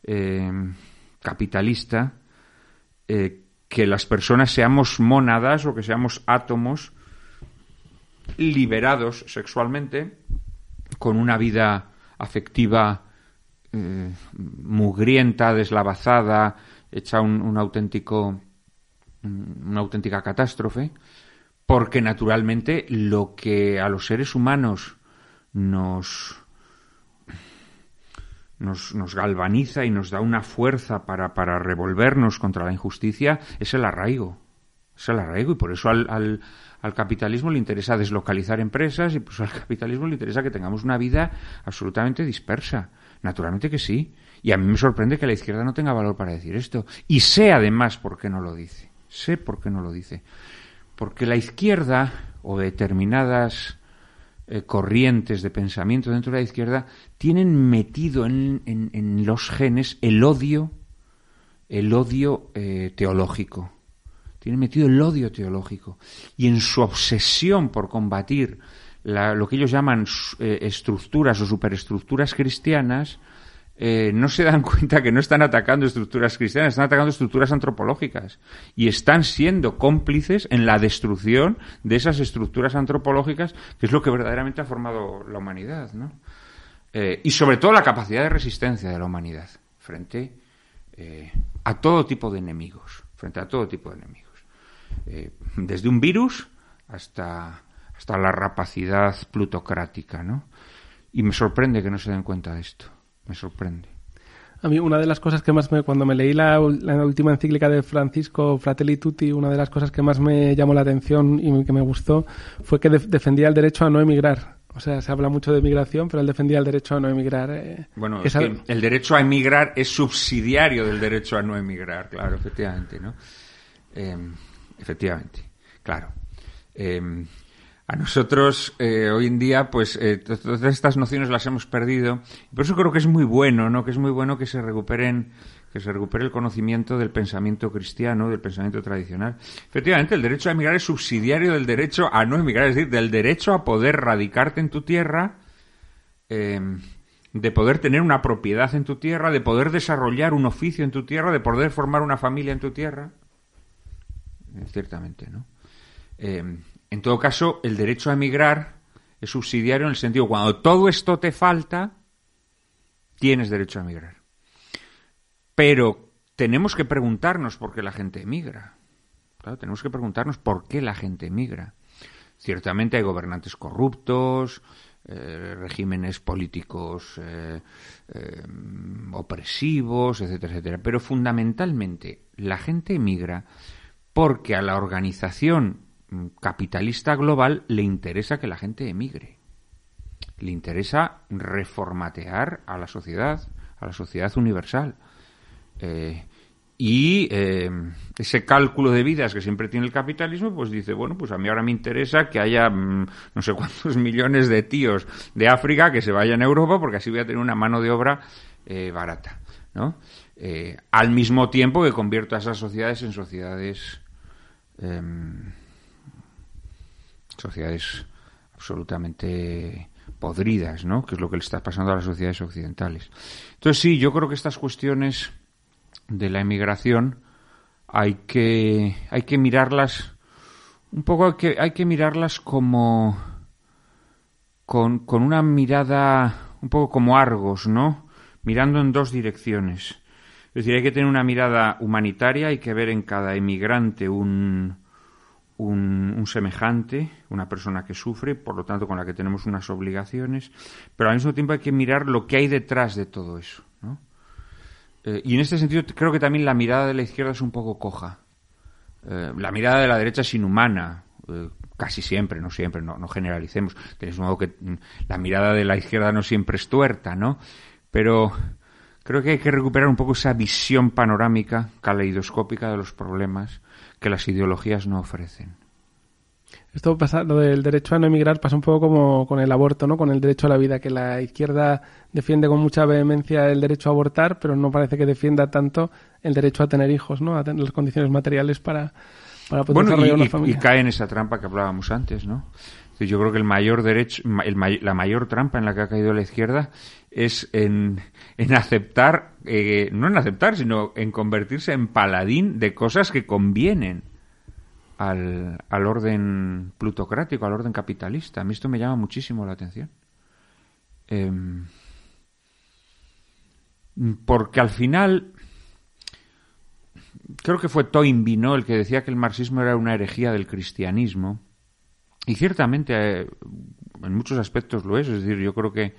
eh, capitalista eh, que las personas seamos mónadas o que seamos átomos liberados sexualmente con una vida afectiva eh, mugrienta, deslavazada, hecha un, auténtico una auténtica catástrofe, porque naturalmente lo que a los seres humanos nos, nos, galvaniza y nos da una fuerza para, para, revolvernos contra la injusticia es el arraigo. Es el arraigo y por eso al, al, al capitalismo le interesa deslocalizar empresas y pues al capitalismo le interesa que tengamos una vida absolutamente dispersa. Naturalmente que sí. Y a mí me sorprende que la izquierda no tenga valor para decir esto. Y sé además por qué no lo dice. Sé por qué no lo dice. Porque la izquierda o determinadas eh, corrientes de pensamiento dentro de la izquierda tienen metido en, en, los genes el odio, el odio eh, teológico. Tienen metido el odio teológico. Y en su obsesión por combatir lo que ellos llaman eh, estructuras o superestructuras cristianas, eh, no se dan cuenta que no están atacando estructuras cristianas, están atacando estructuras antropológicas y están siendo cómplices en la destrucción de esas estructuras antropológicas, que es lo que verdaderamente ha formado la humanidad, ¿no? Eh, y sobre todo la capacidad de resistencia de la humanidad frente a todo tipo de enemigos, frente a todo tipo de enemigos, desde un virus hasta hasta la rapacidad plutocrática, ¿no? Y me sorprende que no se den cuenta de esto me sorprende. A mí una de las cosas que más me, cuando me leí la, última encíclica de Francisco Fratelli Tutti, una de las cosas que más me llamó la atención y que me gustó fue que defendía el derecho a no emigrar. O sea, se habla mucho de emigración, pero él defendía el derecho a no emigrar. Eh, bueno, es que el derecho a emigrar es subsidiario del derecho a no emigrar, claro, efectivamente, ¿no? Eh, efectivamente, claro. Eh, a nosotros eh, hoy en día, pues eh, todas estas nociones las hemos perdido. Por eso creo que es muy bueno, ¿no? Que es muy bueno que se recuperen, que se recupere el conocimiento del pensamiento cristiano, del pensamiento tradicional. Efectivamente, el derecho a emigrar es subsidiario del derecho a no emigrar, es decir, del derecho a poder radicarte en tu tierra, em, de poder tener una propiedad en tu tierra, de poder desarrollar un oficio en tu tierra, de poder formar una familia en tu tierra. Eh, ciertamente, ¿no? Em, en todo caso, el derecho a emigrar es subsidiario en el sentido cuando todo esto te falta, tienes derecho a emigrar. Pero tenemos que preguntarnos por qué la gente emigra. Claro, tenemos que preguntarnos por qué la gente emigra. Ciertamente hay gobernantes corruptos, eh, regímenes políticos eh, eh, opresivos, etcétera, etcétera. Pero fundamentalmente la gente emigra porque a la organización capitalista global le interesa que la gente emigre. Le interesa reformatear a la sociedad, a la sociedad universal. Eh, y eh, ese cálculo de vidas que siempre tiene el capitalismo, pues dice, bueno, pues a mí ahora me interesa que haya mm, no sé cuántos millones de tíos de África que se vayan a Europa porque así voy a tener una mano de obra eh, barata, ¿no? al mismo tiempo que convierto a esas sociedades en sociedades em, sociedades absolutamente podridas, ¿no? Que es lo que le está pasando a las sociedades occidentales. Entonces sí, yo creo que estas cuestiones de la emigración hay que hay que mirarlas un poco hay que hay que mirarlas como con, con una mirada un poco como Argos, ¿no? Mirando en dos direcciones. Es decir, hay que tener una mirada humanitaria, hay que ver en cada emigrante un, un, semejante, una persona que sufre, por lo tanto con la que tenemos unas obligaciones, pero al mismo tiempo hay que mirar lo que hay detrás de todo eso. Eh, y en este sentido creo que también la mirada de la izquierda es un poco coja. Eh, la mirada de la derecha es inhumana, eh, casi siempre, no siempre, no, generalicemos. De modo que mm, la mirada de la izquierda no siempre es tuerta, ¿no? Pero creo que hay que recuperar un poco esa visión panorámica, caleidoscópica de los problemas que las ideologías no ofrecen. Esto pasa, lo del derecho a no emigrar pasa un poco como con el aborto, ¿no? Con el derecho a la vida, que la izquierda defiende con mucha vehemencia el derecho a abortar, pero no parece que defienda tanto el derecho a tener hijos, ¿no? A tener las condiciones materiales para, para poder desarrollar una familia. Y cae en esa trampa que hablábamos antes, ¿no? Yo creo que el mayor derecho, la mayor trampa en la que ha caído la izquierda es en, en aceptar, eh, no en aceptar, sino en convertirse en paladín de cosas que convienen al, al orden plutocrático, al orden capitalista. A mí esto me llama muchísimo la atención. Em, porque al final creo que fue Toynbee, ¿no? El que decía que el marxismo era una herejía del cristianismo. Y ciertamente, eh, en muchos aspectos lo es. Es decir, yo creo que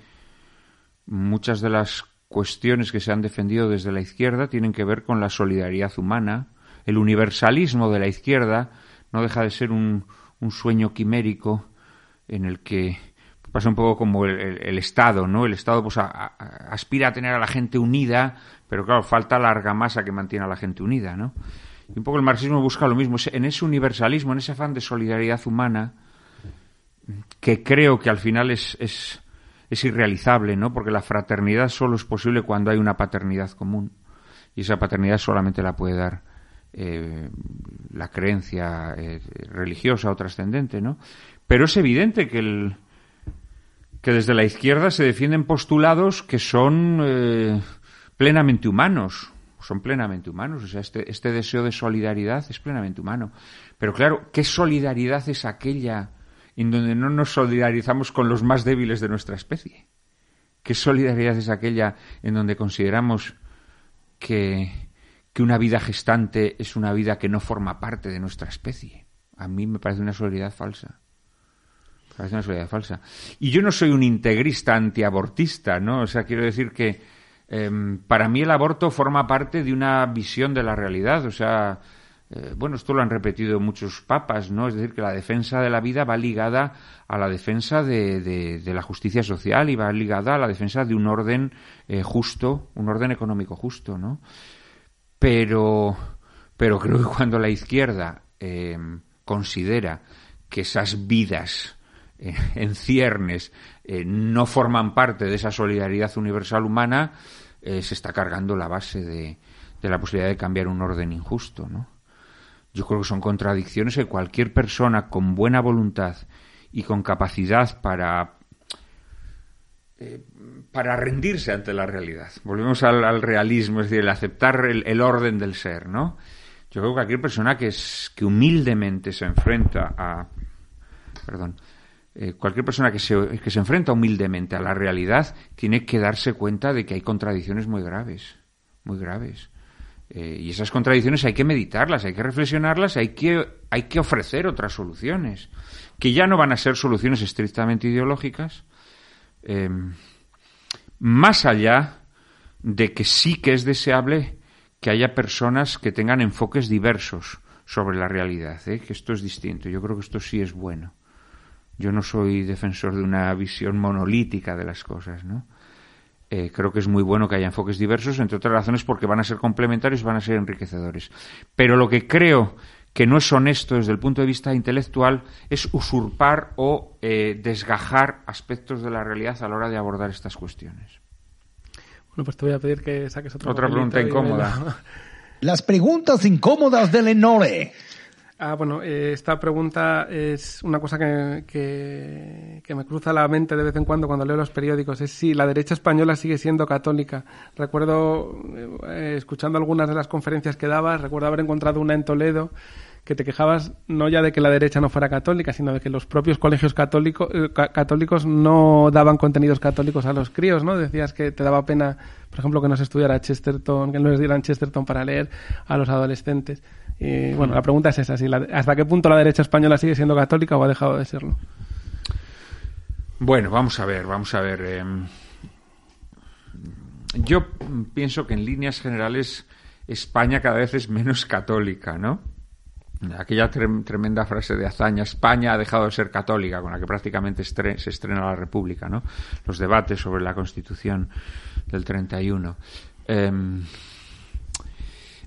muchas de las cuestiones que se han defendido desde la izquierda tienen que ver con la solidaridad humana. El universalismo de la izquierda no deja de ser un, sueño quimérico en el que pasa un poco como el, Estado, ¿no? El Estado pues aspira a tener a la gente unida, pero claro, falta la argamasa que mantiene a la gente unida, ¿no? Y un poco el marxismo busca lo mismo, en ese universalismo, en ese afán de solidaridad humana, que creo que al final es, es irrealizable, ¿no? Porque la fraternidad solo es posible cuando hay una paternidad común. Y esa paternidad solamente la puede dar eh, la creencia eh, religiosa o trascendente, ¿no? Pero es evidente que el, que desde la izquierda se defienden postulados que son eh, plenamente humanos, son plenamente humanos, o sea, este, este deseo de solidaridad es plenamente humano. Pero claro, ¿qué solidaridad es aquella en donde no nos solidarizamos con los más débiles de nuestra especie? ¿Qué solidaridad es aquella en donde consideramos que, una vida gestante es una vida que no forma parte de nuestra especie? A mí me parece una solidaridad falsa. Parece una solidaridad falsa. Y yo no soy un integrista antiabortista, ¿no? O sea, quiero decir que em, para mí el aborto forma parte de una visión de la realidad. O sea, eh, bueno, esto lo han repetido muchos papas, ¿no? Es decir, que la defensa de la vida va ligada a la defensa de, la justicia social y va ligada a la defensa de un orden eh, justo, un orden económico justo, ¿no? Pero, pero creo que cuando la izquierda eh, considera que esas vidas en ciernes no forman parte de esa solidaridad universal humana, se está cargando la base de, de la posibilidad de cambiar un orden injusto, ¿no? Yo creo que son contradicciones que cualquier persona con buena voluntad y con capacidad para eh, para rendirse ante la realidad. Volvemos al, realismo, es decir, el aceptar el, orden del ser, ¿no? Yo creo que cualquier persona que, humildemente se enfrenta a... Perdón. Eh, cualquier persona que se, que se enfrenta humildemente a la realidad tiene que darse cuenta de que hay contradicciones muy graves, muy graves. Eh, y esas contradicciones hay que meditarlas, hay que reflexionarlas, hay que, hay que ofrecer otras soluciones, que ya no van a ser soluciones estrictamente ideológicas, em, más allá de que sí que es deseable que haya personas que tengan enfoques diversos sobre la realidad, ¿eh? que esto es distinto. Yo creo que esto sí es bueno. Yo no soy defensor de una visión monolítica de las cosas, ¿no? Eh, creo que es muy bueno que haya enfoques diversos, entre otras razones porque van a ser complementarios, van a ser enriquecedores. Pero lo que creo que no es honesto desde el punto de vista intelectual es usurpar o eh, desgajar aspectos de la realidad a la hora de abordar estas cuestiones. Bueno, pues te voy a pedir que saques otra pregunta incómoda. Las preguntas incómodas de Lenore. Ah, bueno, eh, esta pregunta es una cosa que, me cruza la mente de vez en cuando cuando leo los periódicos. Es si la derecha española sigue siendo católica. Recuerdo, eh, escuchando algunas de las conferencias que dabas, recuerdo haber encontrado una en Toledo que te quejabas no ya de que la derecha no fuera católica, sino de que los propios colegios católicos, eh, católicos no daban contenidos católicos a los críos, ¿no? Decías que te daba pena, por ejemplo, que no se estudiara Chesterton, que no les dieran Chesterton para leer a los adolescentes. Bueno, la pregunta es esa, ¿hasta qué punto la derecha española sigue siendo católica o ha dejado de serlo? Bueno, vamos a ver, vamos a ver. Em, yo pienso que en líneas generales España cada vez es menos católica, ¿no? Aquella tremenda frase de hazaña, España ha dejado de ser católica, con la que prácticamente se estrena la República, ¿no? Los debates sobre la Constitución del 31.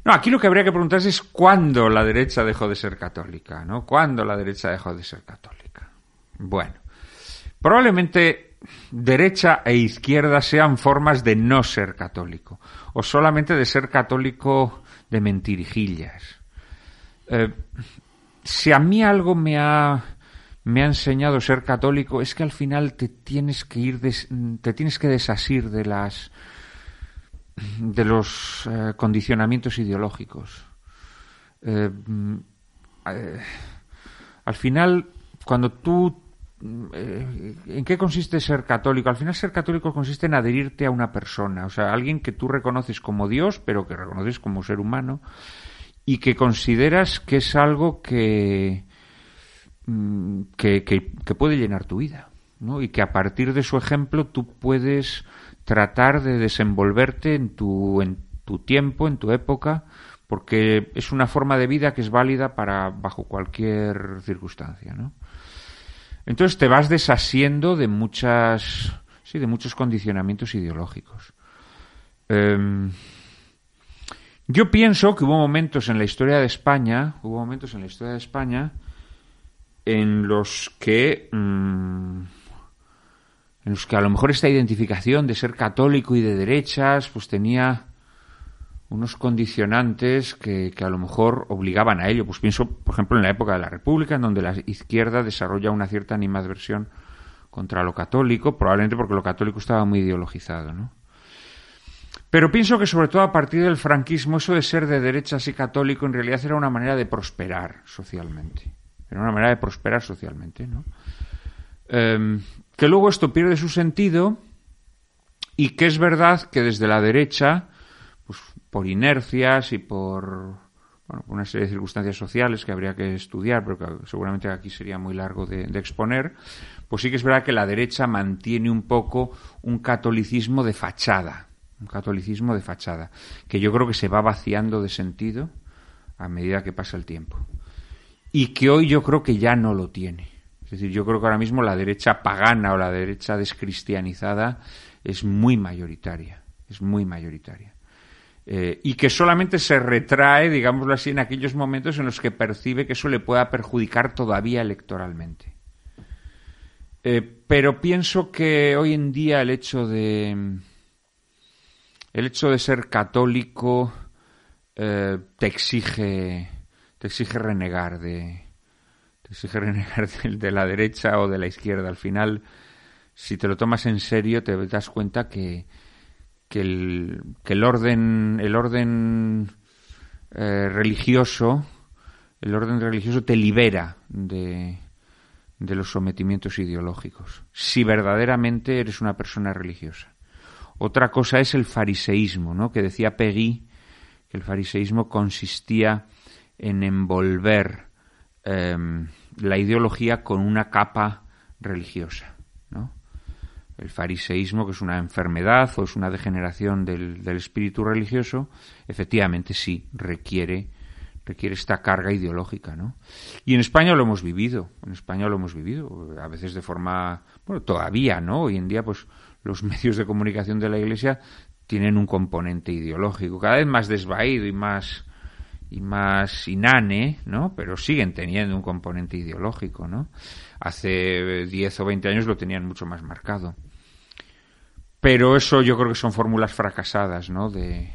No, aquí lo que habría que preguntarse es cuándo la derecha dejó de ser católica, ¿no? ¿Cuándo la derecha dejó de ser católica? Bueno, probablemente derecha e izquierda sean formas de no ser católico, o solamente de ser católico de mentirijillas. Eh, si a mí algo me ha, me ha enseñado ser católico es que al final te tienes que ir, te tienes que desasir de las de los eh, condicionamientos ideológicos. Eh, mm, eh, al final, cuando tú eh, ¿En qué consiste ser católico? Al final ser católico consiste en adherirte a una persona, o sea, alguien que tú reconoces como Dios, pero que reconoces como ser humano y que consideras que es algo que, mm, que, que, puede llenar tu vida, ¿no? Y que a partir de su ejemplo tú puedes tratar de desenvolverte en tu, en tu tiempo, en tu época, porque es una forma de vida que es válida para bajo cualquier circunstancia, ¿no? Entonces te vas desasiendo de muchas, sí, de muchos condicionamientos ideológicos. Em, yo pienso que hubo momentos en la historia de España, hubo momentos en la historia de España en los que mm, en los que a lo mejor esta identificación de ser católico y de derechas pues tenía unos condicionantes que, que, a lo mejor obligaban a ello. Pues pienso, por ejemplo, en la época de la República, en donde la izquierda desarrolla una cierta animadversión contra lo católico, probablemente porque lo católico estaba muy ideologizado, ¿no? Pero pienso que sobre todo a partir del franquismo eso de ser de derechas y católico en realidad era una manera de prosperar socialmente. Era una manera de prosperar socialmente, ¿no? Em, que luego esto pierde su sentido y que es verdad que desde la derecha, pues por inercias y por, bueno, una serie de circunstancias sociales que habría que estudiar, pero que seguramente aquí sería muy largo de exponer, pues sí que es verdad que la derecha mantiene un poco un catolicismo de fachada, un catolicismo de fachada, que yo creo que se va vaciando de sentido a medida que pasa el tiempo. Y que hoy yo creo que ya no lo tiene. Es decir, yo creo que ahora mismo la derecha pagana o la derecha descristianizada es muy mayoritaria, es muy mayoritaria. Eh, y que solamente se retrae, digámoslo así, en aquellos momentos en los que percibe que eso le pueda perjudicar todavía electoralmente. Eh, pero pienso que hoy en día el hecho de el hecho de ser católico eh, te exige te exige renegar de renegar de, la derecha o de la izquierda al final. Si te lo tomas en serio te das cuenta que que el, que el orden el orden eh, religioso el orden religioso te libera de, de los sometimientos ideológicos. Si verdaderamente eres una persona religiosa. Otra cosa es el fariseísmo, ¿no? que decía Peggy que el fariseísmo consistía en envolver em, la ideología con una capa religiosa. ¿no? El fariseísmo, que es una enfermedad o es una degeneración del, del espíritu religioso, efectivamente sí requiere requiere esta carga ideológica, ¿no? Y en España lo hemos vivido, en España lo hemos vivido, a veces de forma, bueno, todavía, ¿no? Hoy en día, pues los medios de comunicación de la Iglesia tienen un componente ideológico, cada vez más desvaído y más y más inane, ¿no? Pero siguen teniendo un componente ideológico, ¿no? Hace 10 o 20 años lo tenían mucho más marcado. Pero eso yo creo que son fórmulas fracasadas, ¿no? De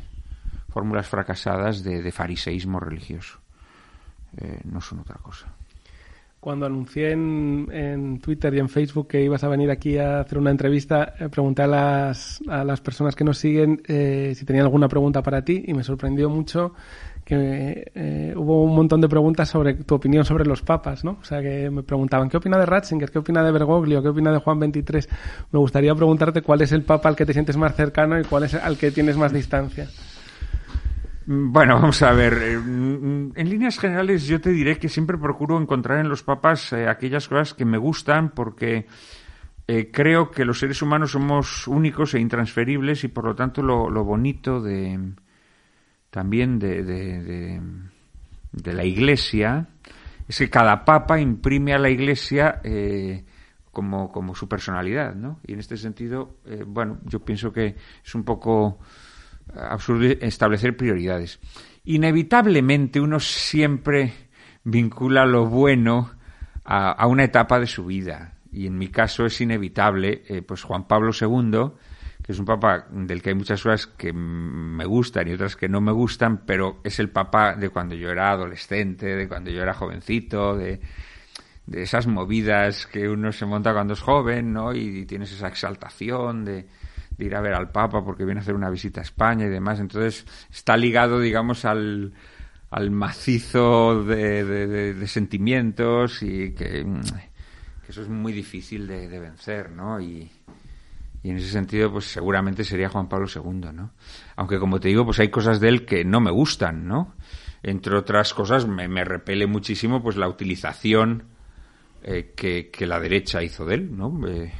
fórmulas fracasadas de, fariseísmo religioso. Eh, no son otra cosa. Cuando anuncié en, Twitter y en Facebook que ibas a venir aquí a hacer una entrevista, eh, pregunté a las, a las personas que nos siguen eh, si tenían alguna pregunta para ti y me sorprendió mucho eh, hubo un montón de preguntas sobre tu opinión sobre los papas, ¿no? O sea, que me preguntaban, ¿qué opina de Ratzinger? ¿Qué opina de Bergoglio? ¿Qué opina de Juan XXIII? Me gustaría preguntarte cuál es el papa al que te sientes más cercano y cuál es al que tienes más distancia. Bueno, vamos a ver. Eh, en líneas generales yo te diré que siempre procuro encontrar en los papas eh, aquellas cosas que me gustan porque creo que los seres humanos somos únicos e intransferibles y por lo tanto lo, bonito de también de, de, de, la Iglesia es que cada papa imprime a la Iglesia como, como su personalidad, ¿no? Y en este sentido, bueno, yo pienso que es un poco absurdo establecer prioridades. Inevitablemente uno siempre vincula lo bueno a, una etapa de su vida. Y en mi caso es inevitable, eh, pues Juan Pablo II, es un papa del que hay muchas cosas que me gustan y otras que no me gustan, pero es el papa de cuando yo era adolescente, de cuando yo era jovencito, de, de esas movidas que uno se monta cuando es joven, ¿no? Y, tienes esa exaltación de, ir a ver al Papa porque viene a hacer una visita a España y demás. Entonces está ligado, digamos, al, al macizo de, de, sentimientos y que, que eso es muy difícil de, de vencer, ¿no? Y, y en ese sentido, pues seguramente sería Juan Pablo II, ¿no? Aunque como te digo, pues hay cosas de él que no me gustan, ¿no? Entre otras cosas, me, me repele muchísimo pues la utilización eh, que, que, la derecha hizo de él, ¿no? Eh,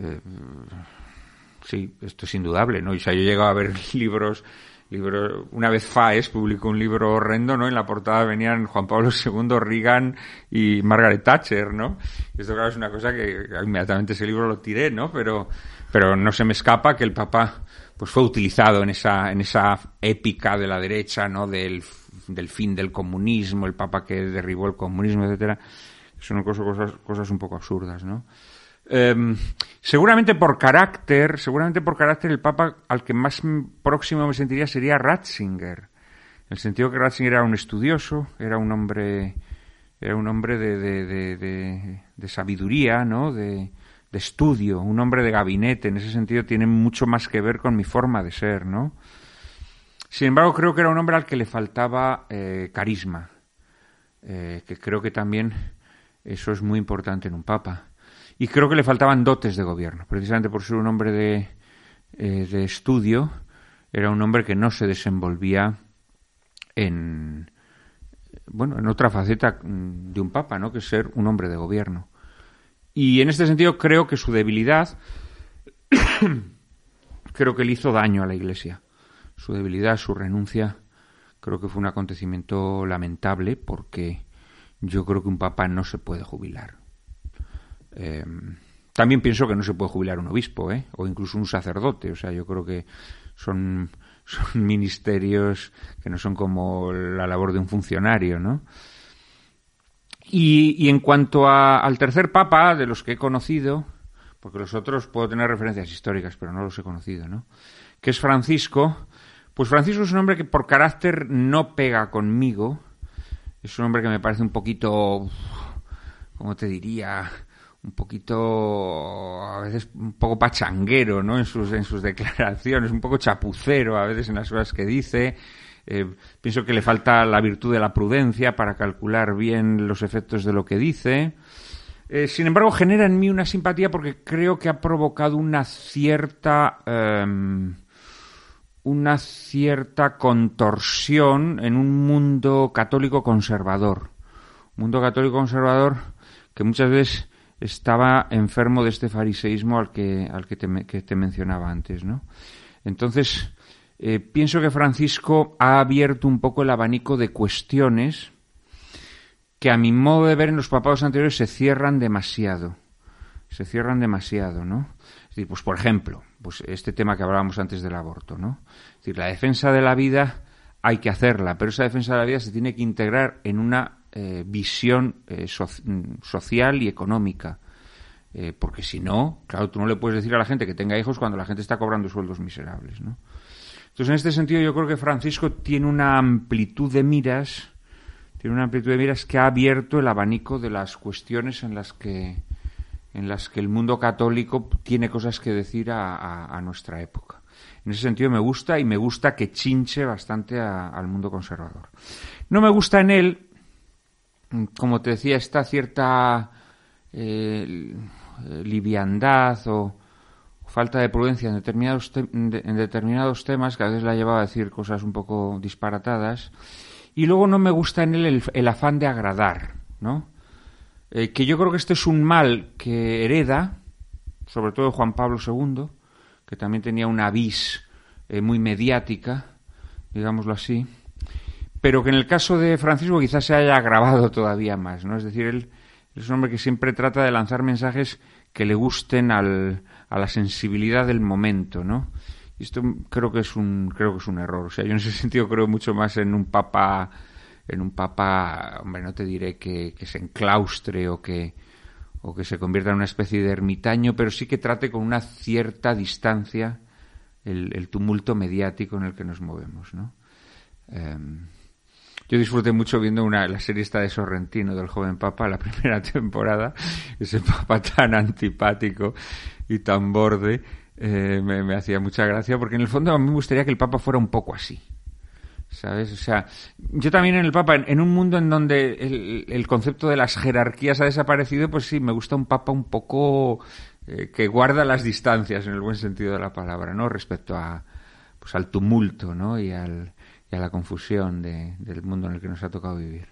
eh, sí, esto es indudable, ¿no? O sea, yo he llegado a ver libros libro, una vez Faes publicó un libro horrendo, ¿no? En la portada venían Juan Pablo II, Reagan y Margaret Thatcher, ¿no? Y esto claro es una cosa que inmediatamente ese libro lo tiré, ¿no? Pero, pero no se me escapa que el Papa pues fue utilizado en esa, en esa épica de la derecha, ¿no? Del, del fin del comunismo, el Papa que derribó el comunismo, etcétera. Son cosas, cosas, cosas un poco absurdas, ¿no? Eh, seguramente por carácter, seguramente por carácter el Papa al que más próximo me sentiría sería Ratzinger. En el sentido que Ratzinger era un estudioso, era un hombre, era un hombre de, de, de, de sabiduría, ¿no? De, estudio, un hombre de gabinete. En ese sentido tiene mucho más que ver con mi forma de ser, ¿no? Sin embargo, creo que era un hombre al que le faltaba eh, carisma, eh, que creo que también eso es muy importante en un papa y creo que le faltaban dotes de gobierno, precisamente por ser un hombre de, eh, de estudio, era un hombre que no se desenvolvía en bueno, en otra faceta de un papa, ¿no? que ser un hombre de gobierno. Y en este sentido creo que su debilidad creo que le hizo daño a la Iglesia. Su debilidad, su renuncia, creo que fue un acontecimiento lamentable porque yo creo que un papa no se puede jubilar. Eh, también pienso que no se puede jubilar un obispo, ¿eh? o incluso un sacerdote. O sea, yo creo que son, son ministerios que no son como la labor de un funcionario, ¿no? Y, y en cuanto a, al tercer papa, de los que he conocido, porque los otros puedo tener referencias históricas, pero no los he conocido, ¿no? Que es Francisco. Pues Francisco es un hombre que por carácter no pega conmigo. Es un hombre que me parece un poquito, ¿cómo te diría? Un poquito, a veces un poco pachanguero, ¿no? En sus, en sus declaraciones, un poco chapucero a veces en las cosas que dice. Eh, pienso que le falta la virtud de la prudencia para calcular bien los efectos de lo que dice. Eh, sin embargo, genera en mí una simpatía porque creo que ha provocado una cierta. Eh, una cierta contorsión en un mundo católico conservador. Un mundo católico conservador que muchas veces estaba enfermo de este fariseísmo al que, al que, te, mencionaba antes, ¿no? Entonces, eh, pienso que Francisco ha abierto un poco el abanico de cuestiones que a mi modo de ver en los papados anteriores se cierran demasiado. Se cierran demasiado, ¿no? Es decir, pues por ejemplo, pues este tema que hablábamos antes del aborto, ¿no? Es decir, la defensa de la vida hay que hacerla, pero esa defensa de la vida se tiene que integrar en una eh, visión eh, social y económica. Eh, porque si no, claro, tú no le puedes decir a la gente que tenga hijos cuando la gente está cobrando sueldos miserables, ¿no? Entonces, en este sentido, yo creo que Francisco tiene una amplitud de miras, tiene una amplitud de miras que ha abierto el abanico de las cuestiones en las que, en las que el mundo católico tiene cosas que decir a, nuestra época. En ese sentido me gusta y me gusta que chinche bastante al mundo conservador. No me gusta en él como te decía, esta cierta eh, liviandad o falta de prudencia en determinados, en determinados temas, que a veces la llevaba a decir cosas un poco disparatadas. Y luego no me gusta en él el, afán de agradar, ¿no? Eh, que yo creo que este es un mal que hereda, sobre todo Juan Pablo II, que también tenía una vis eh, muy mediática, digámoslo así pero que en el caso de Francisco quizás se haya agravado todavía más, ¿no? Es decir, él es un hombre que siempre trata de lanzar mensajes que le gusten al, a la sensibilidad del momento, ¿no? Y esto creo que es un creo que es un error. O sea, yo en ese sentido creo mucho más en un papa en un papa, hombre, no te diré que, se enclaustre o que o que se convierta en una especie de ermitaño, pero sí que trate con una cierta distancia el, el tumulto mediático en el que nos movemos, ¿no? Em, yo disfruté mucho viendo una, la serie esta de Sorrentino, del joven papa, la primera temporada. Ese papa tan antipático y tan borde eh, me, hacía mucha gracia, porque en el fondo a mí me gustaría que el papa fuera un poco así. ¿Sabes? O sea, yo también en el Papa, en, un mundo en donde el, el, concepto de las jerarquías ha desaparecido, pues sí, me gusta un Papa un poco eh, que guarda las distancias, en el buen sentido de la palabra, ¿no? Respecto a, pues al tumulto, ¿no? Y, al, a la confusión de, del mundo en el que nos ha tocado vivir.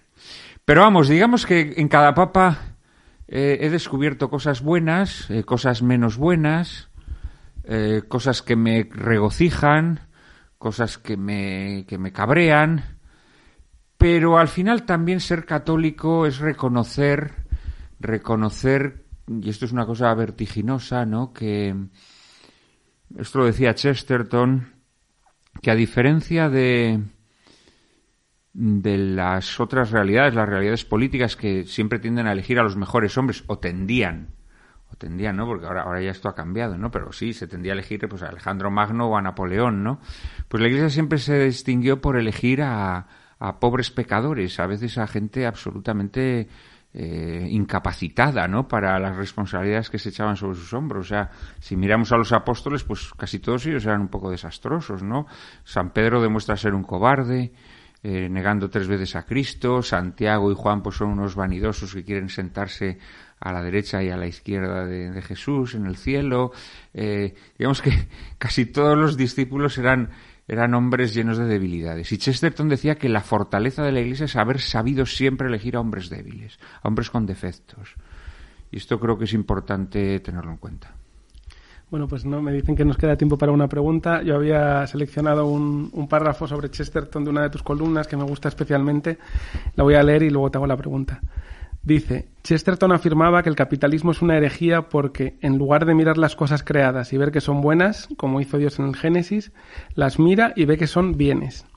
Pero vamos, digamos que en cada Papa eh, he descubierto cosas buenas, eh, cosas menos buenas, cosas que me regocijan, cosas que me, que me cabrean, pero al final también ser católico es reconocer, reconocer, y esto es una cosa vertiginosa, ¿no? Que esto lo decía Chesterton, que a diferencia de, de las otras realidades, las realidades políticas que siempre tienden a elegir a los mejores hombres, o tendían tendía, ¿no? Porque ahora, ahora ya esto ha cambiado, ¿no? Pero sí, se tendía a elegir pues, a Alejandro Magno o a Napoleón, ¿no? Pues la Iglesia siempre se distinguió por elegir a, a pobres pecadores, a veces a gente absolutamente eh, incapacitada, ¿no? Para las responsabilidades que se echaban sobre sus hombros. O sea, si miramos a los apóstoles, pues casi todos ellos eran un poco desastrosos, ¿no? San Pedro demuestra ser un cobarde, eh, negando tres veces a Cristo. Santiago y Juan, pues son unos vanidosos que quieren sentarse a la derecha y a la izquierda de, Jesús en el cielo. Eh, digamos que casi todos los discípulos eran, eran hombres llenos de debilidades. Y Chesterton decía que la fortaleza de la Iglesia es haber sabido siempre elegir a hombres débiles, a hombres con defectos. Y esto creo que es importante tenerlo en cuenta. Bueno, pues no, me dicen que nos queda tiempo para una pregunta. Yo había seleccionado un, un, párrafo sobre Chesterton de una de tus columnas que me gusta especialmente. La voy a leer y luego te hago la pregunta. Dice, Chesterton afirmaba que el capitalismo es una herejía porque, en lugar de mirar las cosas creadas y ver que son buenas, como hizo Dios en el Génesis, las mira y ve que son bienes.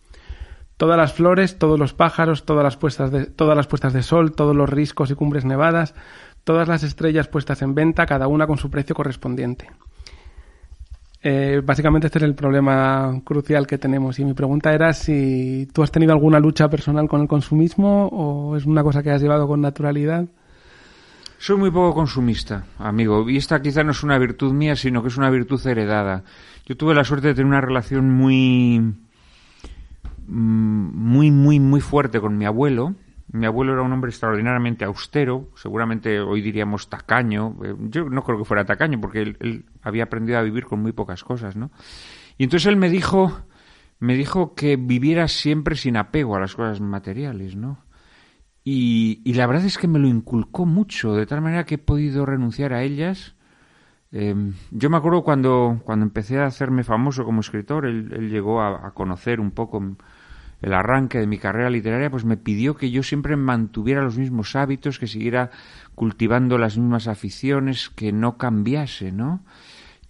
Todas las flores, todos los pájaros, todas las puestas de, todas las puestas de sol, todos los riscos y cumbres nevadas, todas las estrellas puestas en venta, cada una con su precio correspondiente. Eh, básicamente este es el problema crucial que tenemos y mi pregunta era si tú has tenido alguna lucha personal con el consumismo o es una cosa que has llevado con naturalidad. Soy muy poco consumista, amigo, y esta quizá no es una virtud mía, sino que es una virtud heredada. Yo tuve la suerte de tener una relación muy mm, muy muy muy fuerte con mi abuelo, mi abuelo era un hombre extraordinariamente austero, seguramente hoy diríamos tacaño. Eh, yo no creo que fuera tacaño porque él, había aprendido a vivir con muy pocas cosas, ¿no? Y entonces él me dijo, me dijo que viviera siempre sin apego a las cosas materiales, ¿no? Y, la verdad es que me lo inculcó mucho, de tal manera que he podido renunciar a ellas. Em, yo me acuerdo cuando, cuando empecé a hacerme famoso como escritor, él, llegó a conocer un poco el arranque de mi carrera literaria, pues me pidió que yo siempre mantuviera los mismos hábitos, que siguiera cultivando las mismas aficiones, que no cambiase, ¿no?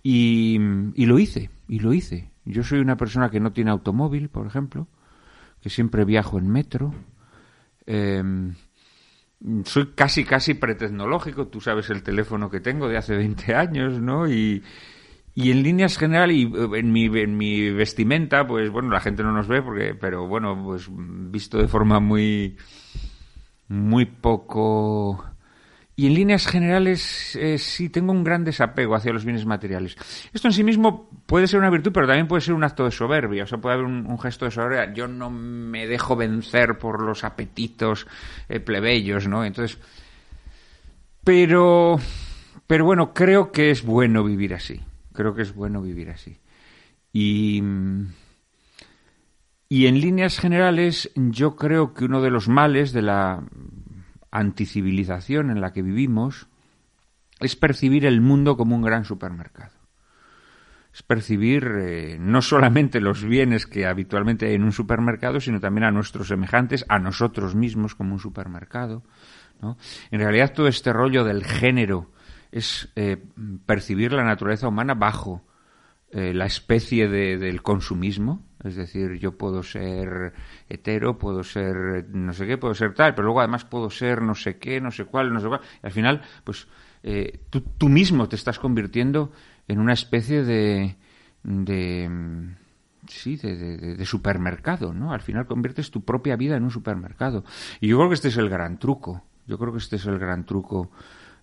Y, lo hice, y lo hice. Yo soy una persona que no tiene automóvil, por ejemplo, que siempre viajo en metro. Em, soy casi, casi pretecnológico. Tú sabes el teléfono que tengo de hace 20 años, ¿no? Y, y en líneas generales, y eh, en mi, en mi vestimenta, pues bueno, la gente no nos ve, porque, pero bueno, pues visto de forma muy, muy poco... Y en líneas generales eh, sí tengo un gran desapego hacia los bienes materiales. Esto en sí mismo puede ser una virtud, pero también puede ser un acto de soberbia. O sea, puede haber un, gesto de soberbia. Yo no me dejo vencer por los apetitos eh, plebeyos, ¿no? Entonces, pero, pero bueno, creo que es bueno vivir así. Creo que es bueno vivir así. Y, y en líneas generales, yo creo que uno de los males de la anticivilización en la que vivimos es percibir el mundo como un gran supermercado. Es percibir eh, no solamente los bienes que habitualmente hay en un supermercado, sino también a nuestros semejantes, a nosotros mismos como un supermercado. ¿no? En realidad todo este rollo del género es eh, percibir la naturaleza humana bajo eh, la especie de, del consumismo. Es decir, yo puedo ser hetero, puedo ser no sé qué, puedo ser tal, pero luego además puedo ser no sé qué, no sé cuál, no sé cuál. Y al final, pues eh, tú, tú, mismo te estás convirtiendo en una especie de. de sí, de, de, de, supermercado, ¿no? Al final conviertes tu propia vida en un supermercado. Y yo creo que este es el gran truco. Yo creo que este es el gran truco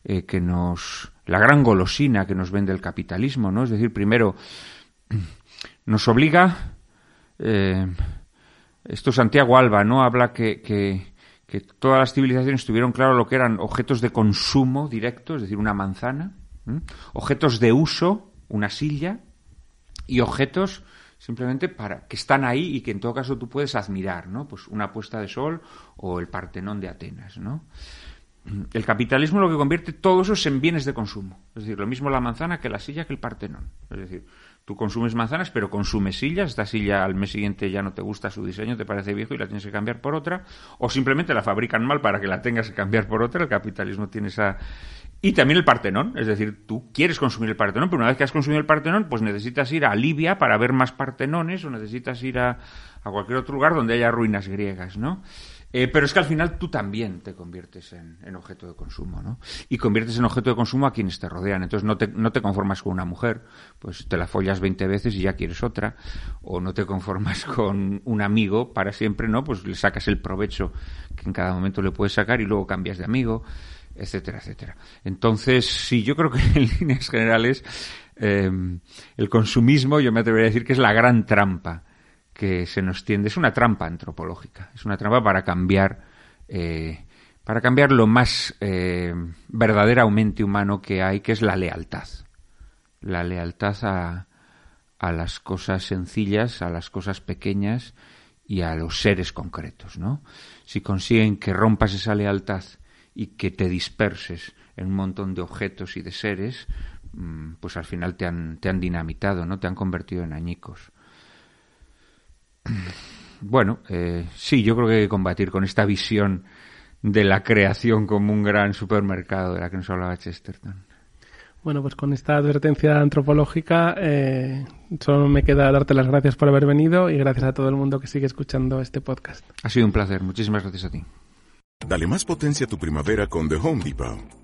eh, que nos la gran golosina que nos vende el capitalismo, ¿no? Es decir, primero nos obliga eh, esto Santiago Alba, ¿no? Habla que, que, que todas las civilizaciones tuvieron claro lo que eran objetos de consumo directo, es decir, una manzana, objetos de uso, una silla, y objetos simplemente para que están ahí y que en todo caso tú puedes admirar, ¿no? Pues una puesta de sol o el Partenón de Atenas, ¿no? El capitalismo lo que convierte todos esos en bienes de consumo. Es decir, lo mismo la manzana que la silla que el Partenón. Es decir, tú consumes manzanas, pero consumes sillas. Esta silla al mes siguiente ya no te gusta su diseño, te parece viejo y la tienes que cambiar por otra. O simplemente la fabrican mal para que la tengas que cambiar por otra. El capitalismo tiene esa... Y también el Partenón. Es decir, tú quieres consumir el Partenón, pero una vez que has consumido el Partenón, pues necesitas ir a Libia para ver más Partenones o necesitas ir a, a cualquier otro lugar donde haya ruinas griegas, ¿no? Eh, pero es que al final tú también te conviertes en, objeto de consumo, ¿no? Y conviertes en objeto de consumo a quienes te rodean. Entonces no te, no te conformas con una mujer, pues te la follas 20 veces y ya quieres otra. O no te conformas con un amigo para siempre, ¿no? Pues le sacas el provecho que en cada momento le puedes sacar y luego cambias de amigo, etcétera, etcétera. Entonces, sí, yo creo que en líneas generales eh, el consumismo, yo me atrevería a decir que es la gran trampa que se nos tiende. Es una trampa antropológica, es una trampa para cambiar, eh, para cambiar lo más eh, verdaderamente humano que hay, que es la lealtad. La lealtad a, a las cosas sencillas, a las cosas pequeñas y a los seres concretos, ¿no? Si consiguen que rompas esa lealtad y que te disperses en un montón de objetos y de seres, mm, pues al final te han, te han dinamitado, ¿no? Te han convertido en añicos. Bueno, eh, sí, yo creo que hay que combatir con esta visión de la creación como un gran supermercado de la que nos hablaba Chesterton. Bueno, pues con esta advertencia antropológica eh, solo me queda darte las gracias por haber venido y gracias a todo el mundo que sigue escuchando este podcast. Ha sido un placer, muchísimas gracias a ti. Dale más potencia a tu primavera con The Home Depot.